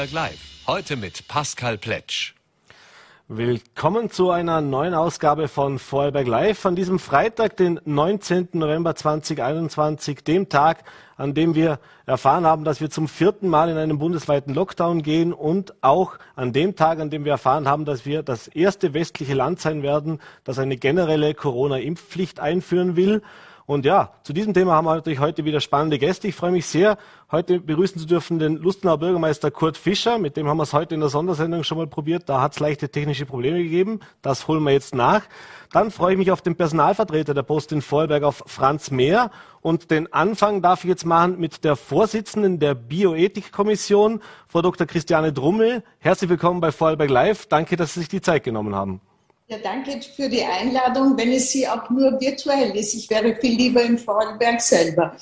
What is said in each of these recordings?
Vorarlberg Live. Heute mit Pascal Pletsch. Willkommen zu einer neuen Ausgabe von Vorarlberg Live an diesem Freitag, den 19. November 2021, dem Tag, an dem wir erfahren haben, dass wir zum vierten Mal in einen bundesweiten Lockdown gehen und auch an dem Tag, an dem wir erfahren haben, dass wir das erste westliche Land sein werden, das eine generelle Corona-Impfpflicht einführen will. Und ja, zu diesem Thema haben wir natürlich heute wieder spannende Gäste. Ich freue mich sehr, heute begrüßen zu dürfen den Lustenauer Bürgermeister Kurt Fischer. Mit dem haben wir es heute in der Sondersendung schon mal probiert. Da hat es leichte technische Probleme gegeben. Das holen wir jetzt nach. Dann freue ich mich auf den Personalvertreter der Post in Vorarlberg, auf Franz Mehr. Und den Anfang darf ich jetzt machen mit der Vorsitzenden der Bioethikkommission, Frau Dr. Christiane Drummel. Herzlich willkommen bei Vorarlberg Live. Danke, dass Sie sich die Zeit genommen haben. Ja, danke für die Einladung, wenn es sie auch nur virtuell ist. Ich wäre viel lieber in Vorarlberg selber.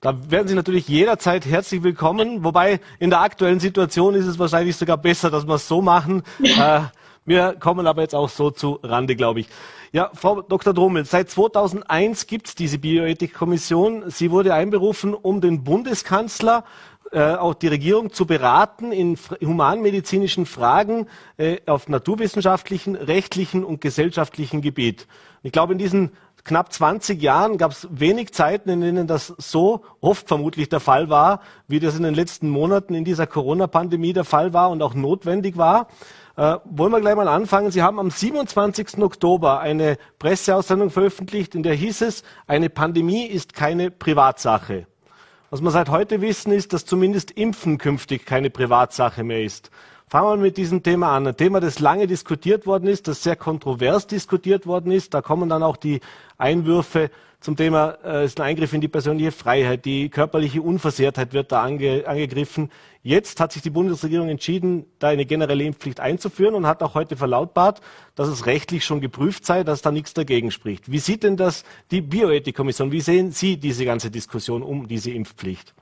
Da werden Sie natürlich jederzeit herzlich willkommen. Wobei in der aktuellen Situation ist es wahrscheinlich sogar besser, dass wir es so machen. Äh, wir kommen aber jetzt auch so zu Rande, glaube ich. Ja, Frau Dr. Drummel, seit 2001 gibt es diese Bioethikkommission. Sie wurde einberufen, um den Bundeskanzler äh, auch die Regierung zu beraten in humanmedizinischen Fragen äh, auf naturwissenschaftlichen, rechtlichen und gesellschaftlichen Gebiet. Ich glaube, in diesen knapp 20 Jahren gab es wenig Zeiten, in denen das so oft vermutlich der Fall war, wie das in den letzten Monaten in dieser Corona-Pandemie der Fall war und auch notwendig war. Äh, wollen wir gleich mal anfangen. Sie haben am 27. Oktober eine Presseaussendung veröffentlicht, in der hieß es, eine Pandemie ist keine Privatsache. Was wir seit heute wissen, ist, dass zumindest Impfen künftig keine Privatsache mehr ist. Fangen wir mit diesem Thema an. Ein Thema, das lange diskutiert worden ist, das sehr kontrovers diskutiert worden ist. Da kommen dann auch die Einwürfe zum Thema, äh, ist ein Eingriff in die persönliche Freiheit, die körperliche Unversehrtheit wird da ange, angegriffen. Jetzt hat sich die Bundesregierung entschieden, da eine generelle Impfpflicht einzuführen und hat auch heute verlautbart, dass es rechtlich schon geprüft sei, dass da nichts dagegen spricht. Wie sieht denn das die Bioethikkommission? Wie sehen Sie diese ganze Diskussion um diese Impfpflicht?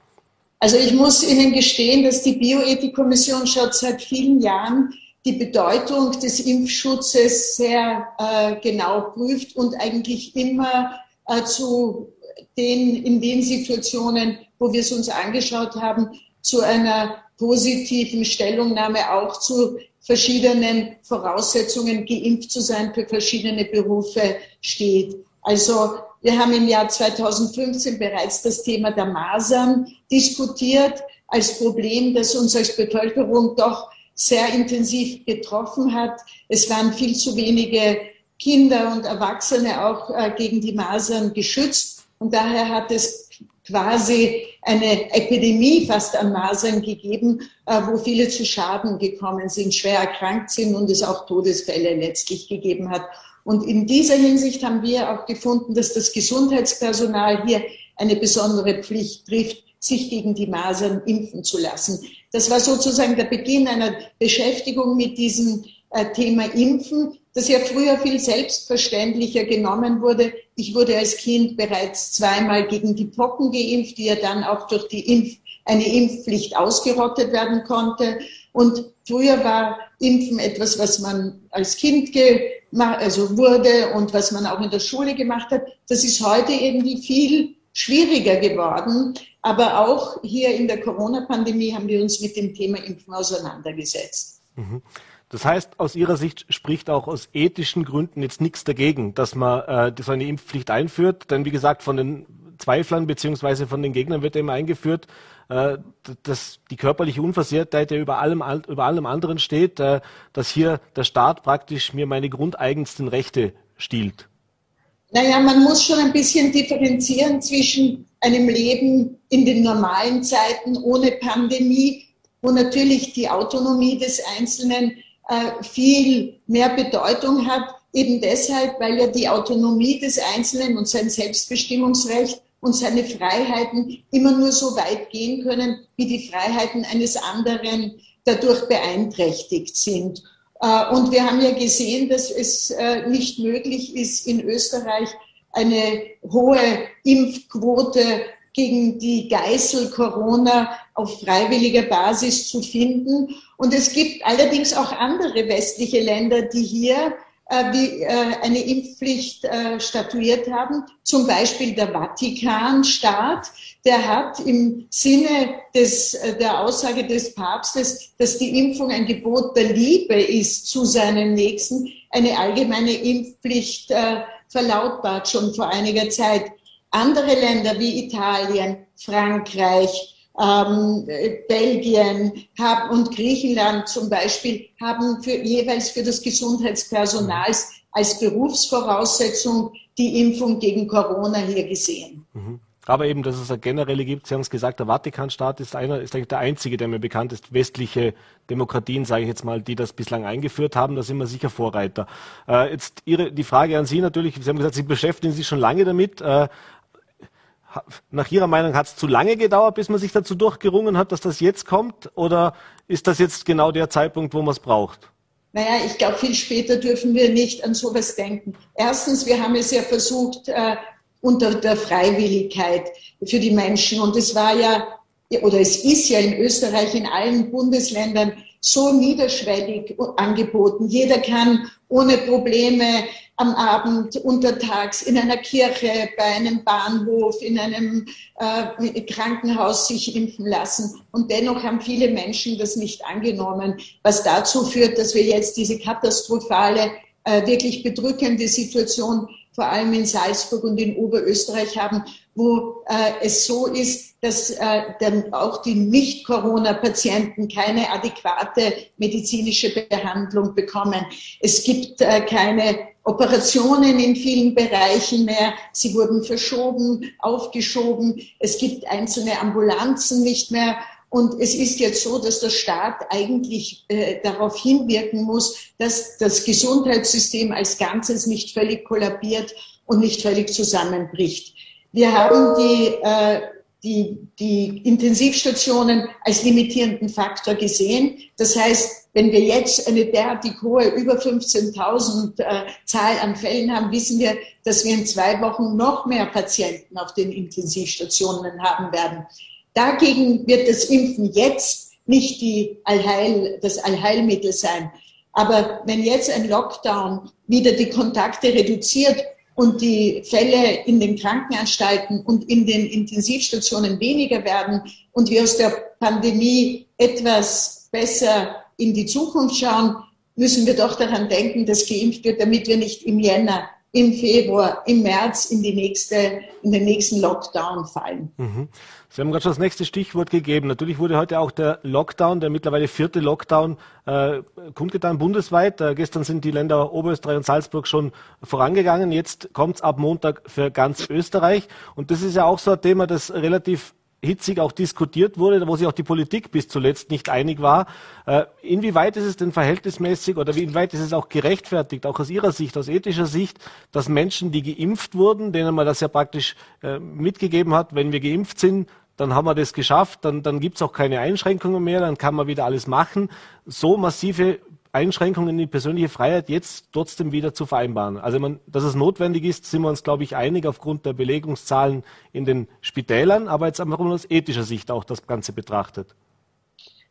Also ich muss Ihnen gestehen, dass die Bioethikkommission schon seit vielen Jahren die Bedeutung des Impfschutzes sehr äh, genau prüft und eigentlich immer äh, zu den, in den Situationen, wo wir es uns angeschaut haben, zu einer positiven Stellungnahme auch zu verschiedenen Voraussetzungen, geimpft zu sein für verschiedene Berufe steht. Also wir haben im Jahr 2015 bereits das Thema der Masern diskutiert als Problem, das uns als Bevölkerung doch sehr intensiv betroffen hat. Es waren viel zu wenige Kinder und Erwachsene auch äh, gegen die Masern geschützt. Und daher hat es quasi eine Epidemie fast an Masern gegeben, äh, wo viele zu Schaden gekommen sind, schwer erkrankt sind und es auch Todesfälle letztlich gegeben hat. Und in dieser Hinsicht haben wir auch gefunden, dass das Gesundheitspersonal hier eine besondere Pflicht trifft, sich gegen die Masern impfen zu lassen. Das war sozusagen der Beginn einer Beschäftigung mit diesem äh, Thema Impfen, das ja früher viel selbstverständlicher genommen wurde. Ich wurde als Kind bereits zweimal gegen die Pocken geimpft, die ja dann auch durch die Impf eine Impfpflicht ausgerottet werden konnte. Und früher war Impfen etwas, was man als Kind gemacht, also wurde und was man auch in der Schule gemacht hat. Das ist heute irgendwie viel schwieriger geworden. Aber auch hier in der Corona-Pandemie haben wir uns mit dem Thema Impfen auseinandergesetzt. Mhm. Das heißt, aus Ihrer Sicht spricht auch aus ethischen Gründen jetzt nichts dagegen, dass man äh, so eine Impfpflicht einführt. Denn wie gesagt, von den Zweiflern beziehungsweise von den Gegnern wird immer eingeführt, äh, dass die körperliche Unversehrtheit ja über allem, über allem anderen steht, äh, dass hier der Staat praktisch mir meine grundeigensten Rechte stiehlt. Naja, man muss schon ein bisschen differenzieren zwischen einem Leben in den normalen Zeiten ohne Pandemie, wo natürlich die Autonomie des Einzelnen äh, viel mehr Bedeutung hat, eben deshalb, weil ja die Autonomie des Einzelnen und sein Selbstbestimmungsrecht und seine Freiheiten immer nur so weit gehen können, wie die Freiheiten eines anderen dadurch beeinträchtigt sind. Äh, und wir haben ja gesehen, dass es äh, nicht möglich ist, in Österreich eine hohe Impfquote gegen die Geißel Corona auf freiwilliger Basis zu finden. Und es gibt allerdings auch andere westliche Länder, die hier äh, wie äh, eine Impfpflicht äh, statuiert haben. Zum Beispiel der Vatikanstaat, der hat im Sinne des, der Aussage des Papstes, dass die Impfung ein Gebot der Liebe ist zu seinem Nächsten, eine allgemeine Impfpflicht verlautbart schon vor einiger Zeit. Andere Länder wie Italien, Frankreich, ähm, Belgien haben, und Griechenland zum Beispiel haben für, jeweils für das Gesundheitspersonal als Berufsvoraussetzung die Impfung gegen Corona hier gesehen. Mhm. Aber eben, dass es eine generelle gibt, Sie haben es gesagt, der Vatikanstaat ist einer, ist eigentlich der einzige, der mir bekannt ist, westliche Demokratien, sage ich jetzt mal, die das bislang eingeführt haben. Da sind wir sicher Vorreiter. Äh, jetzt Ihre, die Frage an Sie natürlich, Sie haben gesagt, Sie beschäftigen sich schon lange damit. Äh, nach Ihrer Meinung hat es zu lange gedauert, bis man sich dazu durchgerungen hat, dass das jetzt kommt? Oder ist das jetzt genau der Zeitpunkt, wo man es braucht? Naja, ich glaube, viel später dürfen wir nicht an sowas denken. Erstens, wir haben es ja versucht äh, unter der Freiwilligkeit für die Menschen. Und es war ja, oder es ist ja in Österreich, in allen Bundesländern so niederschwellig angeboten. Jeder kann ohne Probleme am Abend, untertags in einer Kirche, bei einem Bahnhof, in einem äh, Krankenhaus sich impfen lassen. Und dennoch haben viele Menschen das nicht angenommen, was dazu führt, dass wir jetzt diese katastrophale, äh, wirklich bedrückende Situation vor allem in Salzburg und in Oberösterreich haben, wo äh, es so ist, dass äh, dann auch die Nicht-Corona-Patienten keine adäquate medizinische Behandlung bekommen. Es gibt äh, keine Operationen in vielen Bereichen mehr. Sie wurden verschoben, aufgeschoben. Es gibt einzelne Ambulanzen nicht mehr. Und es ist jetzt so, dass der Staat eigentlich äh, darauf hinwirken muss, dass das Gesundheitssystem als Ganzes nicht völlig kollabiert und nicht völlig zusammenbricht. Wir haben die, äh, die, die Intensivstationen als limitierenden Faktor gesehen. Das heißt, wenn wir jetzt eine derartig hohe, über 15.000 äh, Zahl an Fällen haben, wissen wir, dass wir in zwei Wochen noch mehr Patienten auf den Intensivstationen haben werden. Dagegen wird das Impfen jetzt nicht die Allheil, das Allheilmittel sein. Aber wenn jetzt ein Lockdown wieder die Kontakte reduziert und die Fälle in den Krankenanstalten und in den Intensivstationen weniger werden und wir aus der Pandemie etwas besser in die Zukunft schauen, müssen wir doch daran denken, dass geimpft wird, damit wir nicht im Jänner im Februar, im März in, die nächste, in den nächsten Lockdown fallen. Mhm. Sie haben gerade schon das nächste Stichwort gegeben. Natürlich wurde heute auch der Lockdown, der mittlerweile vierte Lockdown, äh, kundgetan bundesweit. Äh, gestern sind die Länder Oberösterreich und Salzburg schon vorangegangen. Jetzt kommt es ab Montag für ganz Österreich. Und das ist ja auch so ein Thema, das relativ hitzig auch diskutiert wurde, wo sich auch die Politik bis zuletzt nicht einig war. Äh, inwieweit ist es denn verhältnismäßig oder inwieweit ist es auch gerechtfertigt, auch aus Ihrer Sicht, aus ethischer Sicht, dass Menschen, die geimpft wurden, denen man das ja praktisch äh, mitgegeben hat, wenn wir geimpft sind, dann haben wir das geschafft, dann, dann gibt es auch keine Einschränkungen mehr, dann kann man wieder alles machen. So massive Einschränkungen in die persönliche Freiheit jetzt trotzdem wieder zu vereinbaren. Also, man, dass es notwendig ist, sind wir uns, glaube ich, einig aufgrund der Belegungszahlen in den Spitälern, aber jetzt einfach aus ethischer Sicht auch das Ganze betrachtet.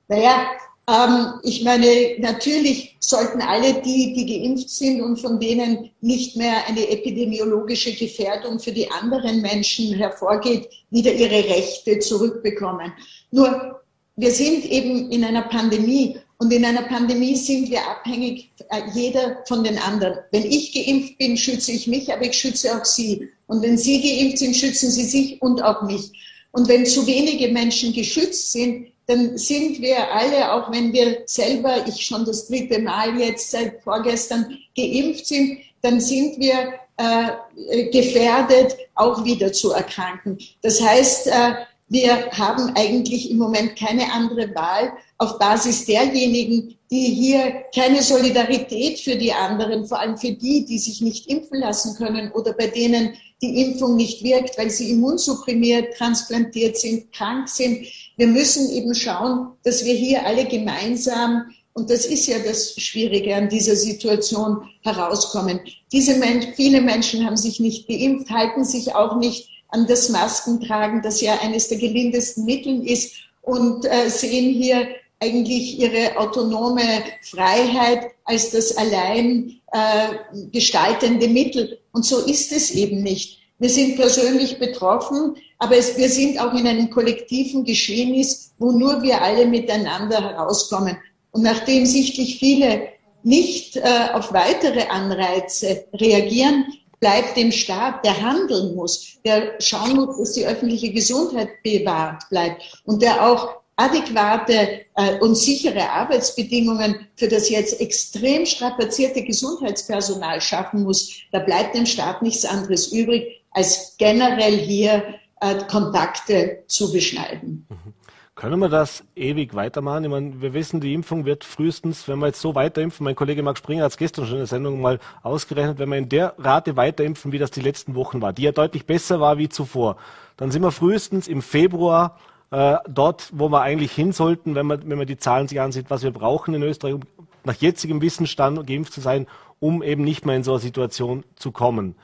Naja, ähm, ich meine, natürlich sollten alle die, die geimpft sind und von denen nicht mehr eine epidemiologische Gefährdung für die anderen Menschen hervorgeht, wieder ihre Rechte zurückbekommen. Nur, wir sind eben in einer Pandemie und in einer Pandemie sind wir abhängig, äh, jeder von den anderen. Wenn ich geimpft bin, schütze ich mich, aber ich schütze auch Sie. Und wenn Sie geimpft sind, schützen Sie sich und auch mich. Und wenn zu wenige Menschen geschützt sind, dann sind wir alle, auch wenn wir selber, ich schon das dritte Mal jetzt seit vorgestern geimpft sind, dann sind wir äh, gefährdet, auch wieder zu erkranken. Das heißt, äh, wir haben eigentlich im Moment keine andere Wahl auf Basis derjenigen, die hier keine Solidarität für die anderen, vor allem für die, die sich nicht impfen lassen können oder bei denen die Impfung nicht wirkt, weil sie immunsupprimiert, transplantiert sind, krank sind. Wir müssen eben schauen, dass wir hier alle gemeinsam und das ist ja das Schwierige an dieser Situation herauskommen. Diese Menschen, viele Menschen haben sich nicht geimpft, halten sich auch nicht an das Maskentragen, das ja eines der gelindesten Mittel ist und äh, sehen hier eigentlich ihre autonome Freiheit als das allein äh, gestaltende Mittel. Und so ist es eben nicht. Wir sind persönlich betroffen, aber es, wir sind auch in einem kollektiven Geschehnis, wo nur wir alle miteinander herauskommen. Und nachdem sichtlich viele nicht äh, auf weitere Anreize reagieren, bleibt dem Staat, der handeln muss, der schauen muss, dass die öffentliche Gesundheit bewahrt bleibt und der auch adäquate äh, und sichere Arbeitsbedingungen für das jetzt extrem strapazierte Gesundheitspersonal schaffen muss, da bleibt dem Staat nichts anderes übrig, als generell hier äh, Kontakte zu beschneiden. Mhm. Können wir das ewig weitermachen? Ich meine, wir wissen, die Impfung wird frühestens, wenn wir jetzt so weiterimpfen, mein Kollege Marc Springer hat es gestern schon in der Sendung mal ausgerechnet, wenn wir in der Rate weiterimpfen, wie das die letzten Wochen war, die ja deutlich besser war wie zuvor, dann sind wir frühestens im Februar äh, dort, wo wir eigentlich hin sollten, wenn man, wenn man die Zahlen sich ansieht, was wir brauchen in Österreich, um nach jetzigem Wissensstand geimpft zu sein, um eben nicht mehr in so eine Situation zu kommen.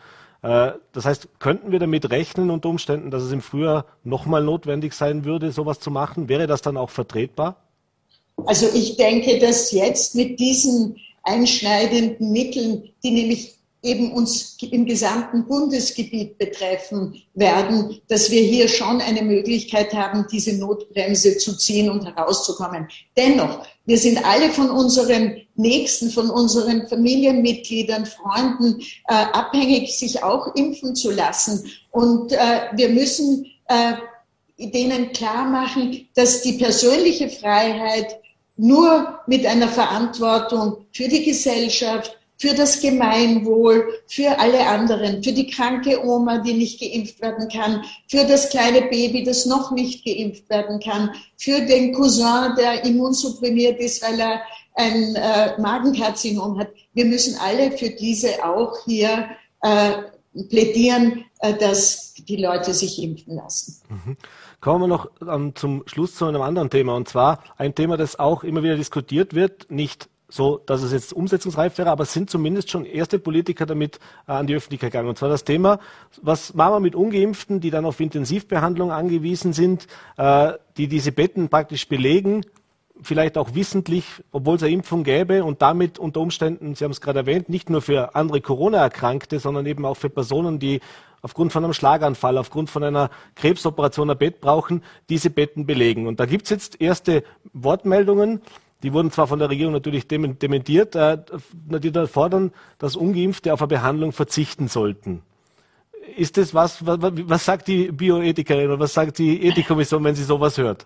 Äh, das heißt, könnten wir damit rechnen unter Umständen, dass es im Frühjahr nochmal notwendig sein würde, sowas zu machen? Wäre das dann auch vertretbar? Also ich denke, dass jetzt mit diesen einschneidenden Mitteln, die nämlich eben uns im gesamten Bundesgebiet betreffen werden, dass wir hier schon eine Möglichkeit haben, diese Notbremse zu ziehen und herauszukommen. Dennoch, wir sind alle von unseren Nächsten, von unseren Familienmitgliedern, Freunden äh, abhängig, sich auch impfen zu lassen. Und äh, wir müssen äh, denen klar machen, dass die persönliche Freiheit nur mit einer Verantwortung für die Gesellschaft, für das Gemeinwohl, für alle anderen, für die kranke Oma, die nicht geimpft werden kann, für das kleine Baby, das noch nicht geimpft werden kann, für den Cousin, der immunsupprimiert ist, weil er ein äh, Magenkarzinom hat. Wir müssen alle für diese auch hier äh, plädieren, äh, dass die Leute sich impfen lassen. Mhm. Kommen wir noch ähm, zum Schluss zu einem anderen Thema, und zwar ein Thema, das auch immer wieder diskutiert wird, nicht so, dass es jetzt umsetzungsreif wäre, aber es sind zumindest schon erste Politiker damit äh, an die Öffentlichkeit gegangen. Und zwar das Thema, was machen wir mit Ungeimpften, die dann auf Intensivbehandlung angewiesen sind, äh, die diese Betten praktisch belegen, vielleicht auch wissentlich, obwohl es eine Impfung gäbe und damit unter Umständen, Sie haben es gerade erwähnt, nicht nur für andere Corona-Erkrankte, sondern eben auch für Personen, die aufgrund von einem Schlaganfall, aufgrund von einer Krebsoperation ein Bett brauchen, diese Betten belegen. Und da gibt es jetzt erste Wortmeldungen die wurden zwar von der Regierung natürlich dementiert, äh, die fordern, dass Ungeimpfte auf eine Behandlung verzichten sollten. Ist das was, was sagt die Bioethikerin oder was sagt die Ethikkommission, wenn sie sowas hört?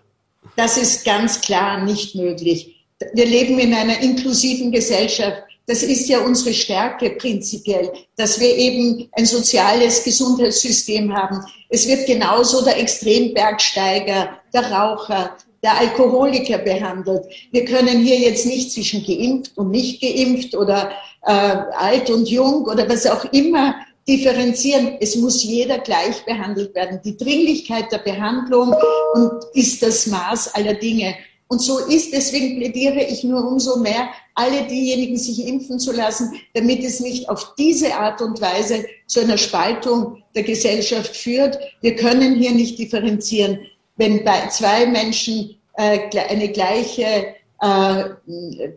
Das ist ganz klar nicht möglich. Wir leben in einer inklusiven Gesellschaft. Das ist ja unsere Stärke prinzipiell, dass wir eben ein soziales Gesundheitssystem haben. Es wird genauso der Extrembergsteiger, der Raucher, der Alkoholiker behandelt. Wir können hier jetzt nicht zwischen geimpft und nicht geimpft oder äh, alt und jung oder was auch immer differenzieren. Es muss jeder gleich behandelt werden. Die Dringlichkeit der Behandlung und ist das Maß aller Dinge. Und so ist, deswegen plädiere ich nur umso mehr, alle diejenigen sich impfen zu lassen, damit es nicht auf diese Art und Weise zu einer Spaltung der Gesellschaft führt. Wir können hier nicht differenzieren wenn bei zwei Menschen äh, eine gleiche äh,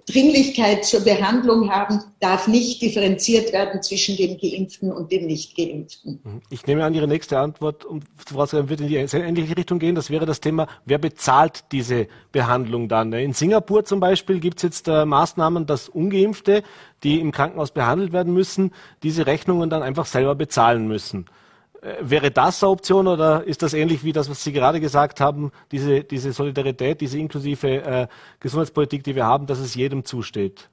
Dringlichkeit zur Behandlung haben, darf nicht differenziert werden zwischen dem Geimpften und dem Nicht-Geimpften. Mhm. Ich nehme an, Ihre nächste Antwort um, wird in die ähnliche Richtung gehen. Das wäre das Thema, wer bezahlt diese Behandlung dann? In Singapur zum Beispiel gibt es jetzt äh, Maßnahmen, dass Ungeimpfte, die im Krankenhaus behandelt werden müssen, diese Rechnungen dann einfach selber bezahlen müssen. Äh, wäre das eine Option oder ist das ähnlich wie das, was Sie gerade gesagt haben, diese, diese Solidarität, diese inklusive äh, Gesundheitspolitik, die wir haben, dass es jedem zusteht?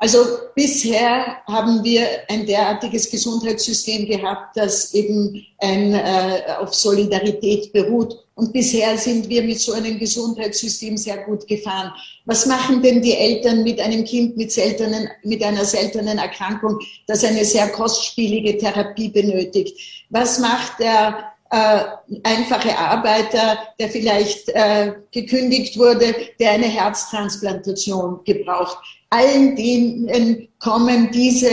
Also bisher haben wir ein derartiges Gesundheitssystem gehabt, das eben ein, äh, auf Solidarität beruht. Und bisher sind wir mit so einem Gesundheitssystem sehr gut gefahren. Was machen denn die Eltern mit einem Kind mit, seltenen, mit einer seltenen Erkrankung, das eine sehr kostspielige Therapie benötigt? Was macht der äh, einfache Arbeiter, der vielleicht äh, gekündigt wurde, der eine Herztransplantation gebraucht? allen denen kommen diese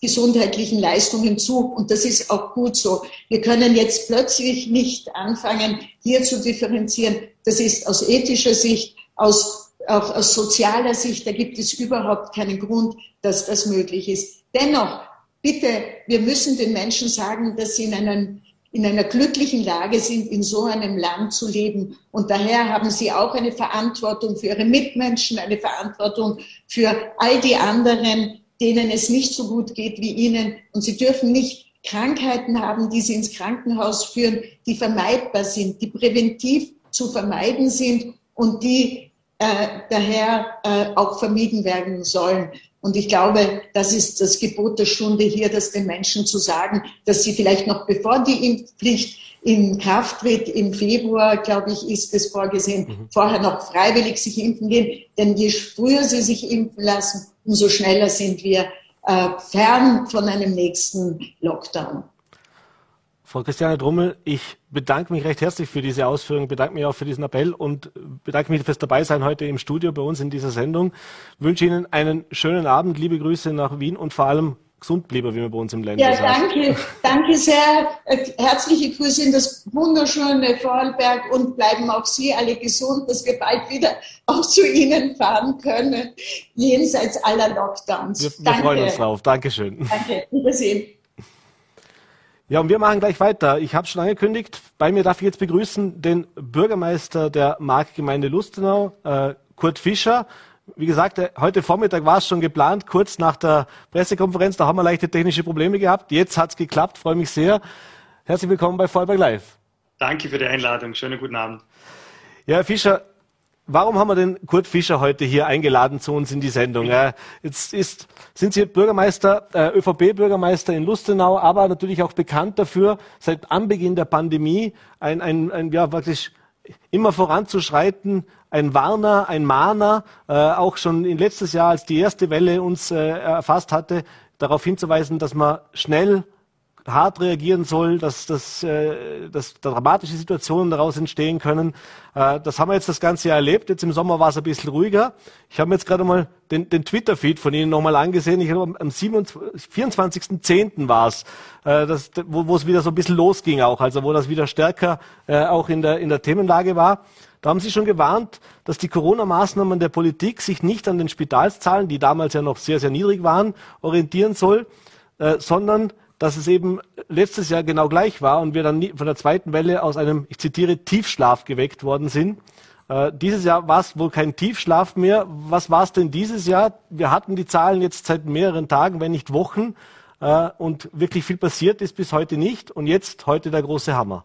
gesundheitlichen Leistungen zu. Und das ist auch gut so. Wir können jetzt plötzlich nicht anfangen, hier zu differenzieren. Das ist aus ethischer Sicht, aus auch aus sozialer Sicht, da gibt es überhaupt keinen Grund, dass das möglich ist. Dennoch, bitte, wir müssen den Menschen sagen, dass sie in, einem, in einer glücklichen Lage sind, in so einem Land zu leben. Und daher haben sie auch eine Verantwortung für ihre Mitmenschen, eine Verantwortung für all die anderen, denen es nicht so gut geht wie ihnen. Und sie dürfen nicht Krankheiten haben, die sie ins Krankenhaus führen, die vermeidbar sind, die präventiv zu vermeiden sind und die äh, daher äh, auch vermieden werden sollen. Und ich glaube, das ist das Gebot der Stunde hier, das den Menschen zu sagen, dass sie vielleicht noch bevor die Impfpflicht in Kraft tritt, im Februar, glaube ich, ist es vorgesehen, mhm. vorher noch freiwillig sich impfen gehen. Denn je früher sie sich impfen lassen, umso schneller sind wir äh, fern von einem nächsten Lockdown. Frau Christiane Drummel, ich bedanke mich recht herzlich für diese Ausführungen, bedanke mich auch für diesen Appell und bedanke mich fürs Dabeisein heute im Studio bei uns in dieser Sendung. Ich wünsche Ihnen einen schönen Abend, liebe Grüße nach Wien und vor allem gesund bleiben, wie man bei uns im Ländler ja, danke, danke sehr. Herzliche Grüße in das wunderschöne Vorarlberg und bleiben auch Sie alle gesund, dass wir bald wieder auch zu Ihnen fahren können, jenseits aller Lockdowns. Wir, wir freuen uns drauf. Dankeschön. Danke, Wiedersehen. Ja, und wir machen gleich weiter. Ich habe schon angekündigt, bei mir darf ich jetzt begrüßen den Bürgermeister der Marktgemeinde Lustenau, äh, Kurt Fischer. Wie gesagt, äh, heute Vormittag war es schon geplant, kurz nach der Pressekonferenz. Da haben wir leichte technische Probleme gehabt. Jetzt hat es geklappt, freue mich sehr. Herzlich willkommen bei Vollberg Live. Danke für die Einladung. Schönen guten Abend. Ja, Herr Fischer, Warum haben wir den Kurt Fischer heute hier eingeladen zu uns in die Sendung? Jetzt ist, sind Sie Bürgermeister, äh, ÖVP-Bürgermeister in Lustenau, aber natürlich auch bekannt dafür, seit Anbeginn der Pandemie ein, ein, ein ja, wirklich immer voranzuschreiten, ein Warner, ein Mahner, äh, auch schon in letztes Jahr, als die erste Welle uns äh, erfasst hatte, darauf hinzuweisen, dass man schnell hart reagieren soll, dass, dass, äh, dass dramatische Situationen daraus entstehen können. Äh, das haben wir jetzt das ganze Jahr erlebt. Jetzt im Sommer war es ein bisschen ruhiger. Ich habe mir jetzt gerade mal den, den Twitter-Feed von Ihnen nochmal angesehen. Ich habe am 24.10. war es, äh, das, wo, wo es wieder so ein bisschen losging auch, also wo das wieder stärker äh, auch in der, in der Themenlage war. Da haben Sie schon gewarnt, dass die Corona-Maßnahmen der Politik sich nicht an den Spitalszahlen, die damals ja noch sehr, sehr niedrig waren, orientieren soll, äh, sondern dass es eben letztes Jahr genau gleich war und wir dann von der zweiten Welle aus einem, ich zitiere, Tiefschlaf geweckt worden sind. Äh, dieses Jahr war es wohl kein Tiefschlaf mehr. Was war es denn dieses Jahr? Wir hatten die Zahlen jetzt seit mehreren Tagen, wenn nicht Wochen. Äh, und wirklich viel passiert ist bis heute nicht. Und jetzt heute der große Hammer.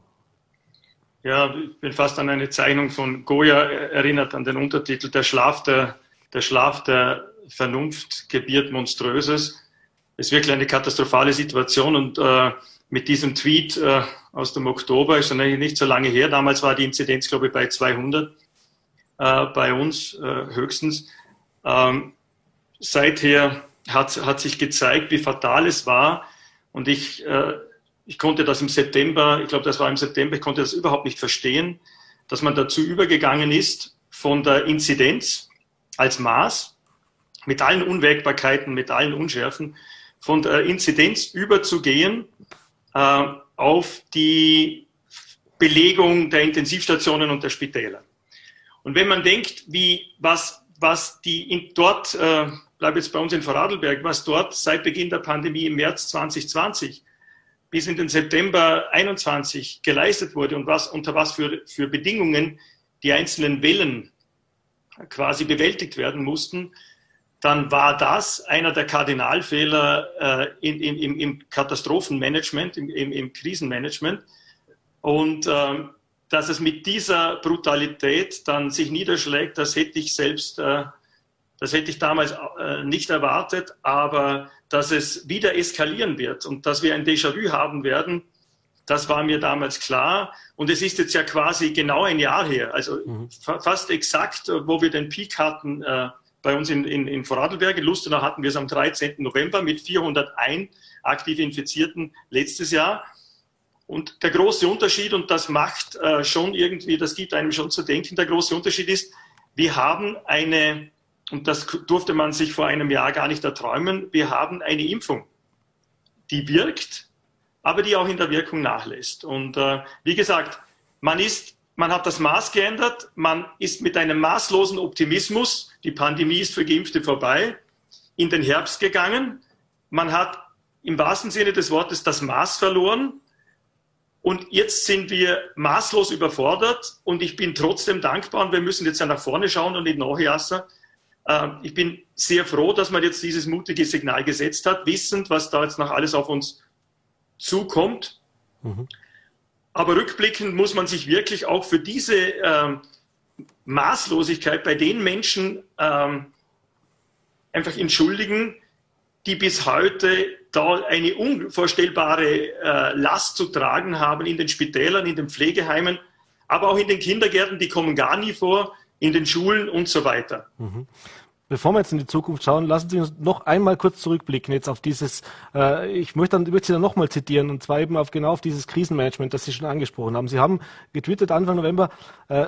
Ja, ich bin fast an eine Zeichnung von Goya erinnert, an den Untertitel Der Schlaf der, der Schlaf der Vernunft gebiert Monströses ist wirklich eine katastrophale Situation und äh, mit diesem Tweet äh, aus dem Oktober ist eigentlich nicht so lange her. Damals war die Inzidenz, glaube ich, bei 200 äh, bei uns äh, höchstens. Ähm, seither hat, hat sich gezeigt, wie fatal es war und ich, äh, ich konnte das im September, ich glaube, das war im September, ich konnte das überhaupt nicht verstehen, dass man dazu übergegangen ist, von der Inzidenz als Maß mit allen Unwägbarkeiten, mit allen Unschärfen von der Inzidenz überzugehen äh, auf die Belegung der Intensivstationen und der Spitäler. Und wenn man denkt, wie, was, was die in, dort, äh, bleibe jetzt bei uns in Vorarlberg, was dort seit Beginn der Pandemie im März 2020 bis in den September 21 geleistet wurde und was, unter was für, für Bedingungen die einzelnen Wellen quasi bewältigt werden mussten, dann war das einer der Kardinalfehler äh, in, in, im, im, Katastrophenmanagement, im, im, Krisenmanagement. Und ähm, dass es mit dieser Brutalität dann sich niederschlägt, das hätte ich selbst, äh, das hätte ich damals äh, nicht erwartet, aber dass es wieder eskalieren wird und dass wir ein Déjà-vu haben werden, das war mir damals klar. Und es ist jetzt ja quasi genau ein Jahr her, also mhm. fast exakt, wo wir den Peak hatten äh, bei uns in, in, in Vorarlberg. In Lustenau hatten wir es am 13. November mit 401 aktiv Infizierten letztes Jahr. Und der große Unterschied, und das macht äh, schon irgendwie, das gibt einem schon zu denken, der große Unterschied ist, wir haben eine, und das durfte man sich vor einem Jahr gar nicht erträumen, wir haben eine Impfung, die wirkt, aber die auch in der Wirkung nachlässt. Und äh, wie gesagt, man ist man hat das Maß geändert, man ist mit einem maßlosen Optimismus, die Pandemie ist für Geimpfte vorbei, in den Herbst gegangen. Man hat im wahrsten Sinne des Wortes das Maß verloren. Und jetzt sind wir maßlos überfordert und ich bin trotzdem dankbar und wir müssen jetzt ja nach vorne schauen und nicht nachjassen. Ähm, ich bin sehr froh, dass man jetzt dieses mutige Signal gesetzt hat, wissend, was da jetzt noch alles auf uns zukommt. Mhm. Aber rückblickend muss man sich wirklich auch für diese ähm, Maßlosigkeit bei den Menschen ähm, einfach entschuldigen, die bis heute da eine unvorstellbare äh, Last zu tragen haben in den Spitälern, in den Pflegeheimen, aber auch in den Kindergärten, die kommen gar nie vor, in den Schulen und so weiter. Mhm. Bevor wir jetzt in die Zukunft schauen, lassen Sie uns noch einmal kurz zurückblicken jetzt auf dieses, äh, ich möchte, dann, möchte Sie dann nochmal zitieren, und zwar eben auf genau auf dieses Krisenmanagement, das Sie schon angesprochen haben. Sie haben getwittert Anfang November, äh,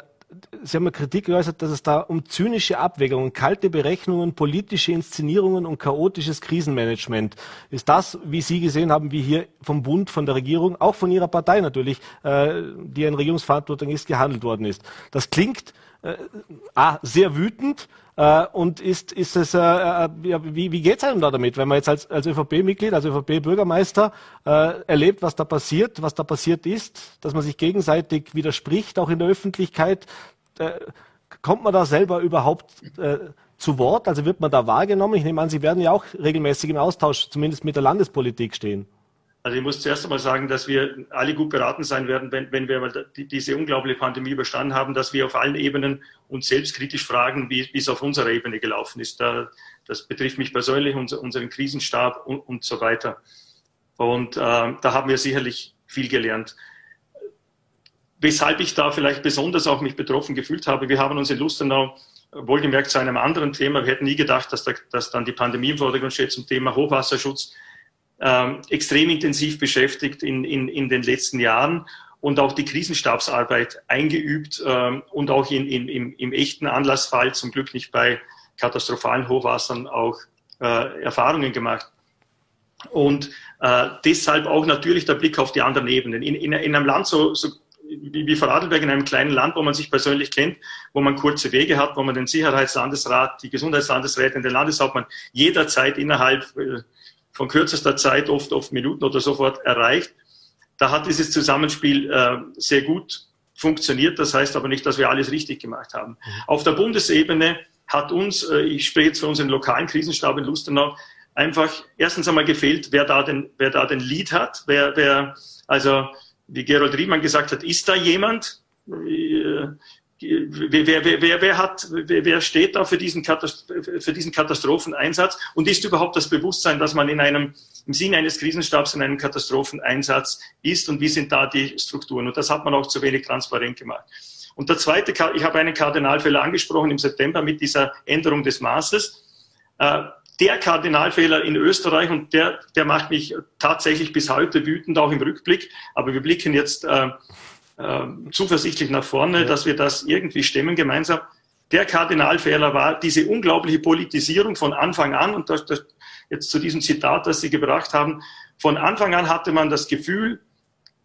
Sie haben eine Kritik geäußert, dass es da um zynische Abwägungen, kalte Berechnungen, politische Inszenierungen und chaotisches Krisenmanagement ist das, wie Sie gesehen haben, wie hier vom Bund, von der Regierung, auch von Ihrer Partei natürlich, äh, die in Regierungsverantwortung ist, gehandelt worden ist. Das klingt äh, A, sehr wütend, äh, und ist, ist es, äh, äh, wie, wie geht es einem da damit, wenn man jetzt als, als ÖVP-Mitglied, als ÖVP-Bürgermeister äh, erlebt, was da passiert, was da passiert ist, dass man sich gegenseitig widerspricht, auch in der Öffentlichkeit. Äh, kommt man da selber überhaupt äh, zu Wort? Also wird man da wahrgenommen? Ich nehme an, Sie werden ja auch regelmäßig im Austausch, zumindest mit der Landespolitik stehen. Also ich muss zuerst einmal sagen, dass wir alle gut beraten sein werden, wenn, wenn wir diese unglaubliche Pandemie überstanden haben, dass wir auf allen Ebenen uns selbstkritisch fragen, wie, wie es auf unserer Ebene gelaufen ist. Da, das betrifft mich persönlich, unser, unseren Krisenstab und, und so weiter. Und äh, da haben wir sicherlich viel gelernt. Weshalb ich da vielleicht besonders auch mich betroffen gefühlt habe, wir haben uns in Lustenau wohlgemerkt zu einem anderen Thema. Wir hätten nie gedacht, dass, da, dass dann die Pandemie im Vordergrund steht zum Thema Hochwasserschutz ähm, extrem intensiv beschäftigt in, in, in den letzten Jahren und auch die Krisenstabsarbeit eingeübt ähm, und auch in, in, im, im echten Anlassfall, zum Glück nicht bei katastrophalen Hochwassern, auch äh, Erfahrungen gemacht. Und äh, deshalb auch natürlich der Blick auf die anderen Ebenen. In, in, in einem Land so, so wie, wie Vorarlberg, in einem kleinen Land, wo man sich persönlich kennt, wo man kurze Wege hat, wo man den Sicherheitslandesrat, die Gesundheitslandesrätin, den Landeshauptmann jederzeit innerhalb äh, von kürzester Zeit, oft auf Minuten oder sofort erreicht. Da hat dieses Zusammenspiel äh, sehr gut funktioniert. Das heißt aber nicht, dass wir alles richtig gemacht haben. Mhm. Auf der Bundesebene hat uns, äh, ich spreche jetzt für unseren lokalen Krisenstab in Lustenau, einfach erstens einmal gefehlt, wer da den, wer da den Lead hat, wer, wer, also, wie Gerold Riemann gesagt hat, ist da jemand? Wer, wer, wer, wer, hat, wer, steht da für diesen, für diesen Katastropheneinsatz und ist überhaupt das Bewusstsein, dass man in einem, im Sinne eines Krisenstabs in einem Katastropheneinsatz ist und wie sind da die Strukturen? Und das hat man auch zu wenig transparent gemacht. Und der zweite, ich habe einen Kardinalfehler angesprochen im September mit dieser Änderung des Maßes. Äh, der Kardinalfehler in Österreich, und der, der macht mich tatsächlich bis heute wütend, auch im Rückblick, aber wir blicken jetzt äh, zuversichtlich nach vorne, ja. dass wir das irgendwie stemmen gemeinsam. Der Kardinalfehler war diese unglaubliche Politisierung von Anfang an und das, das, jetzt zu diesem Zitat, das Sie gebracht haben. Von Anfang an hatte man das Gefühl,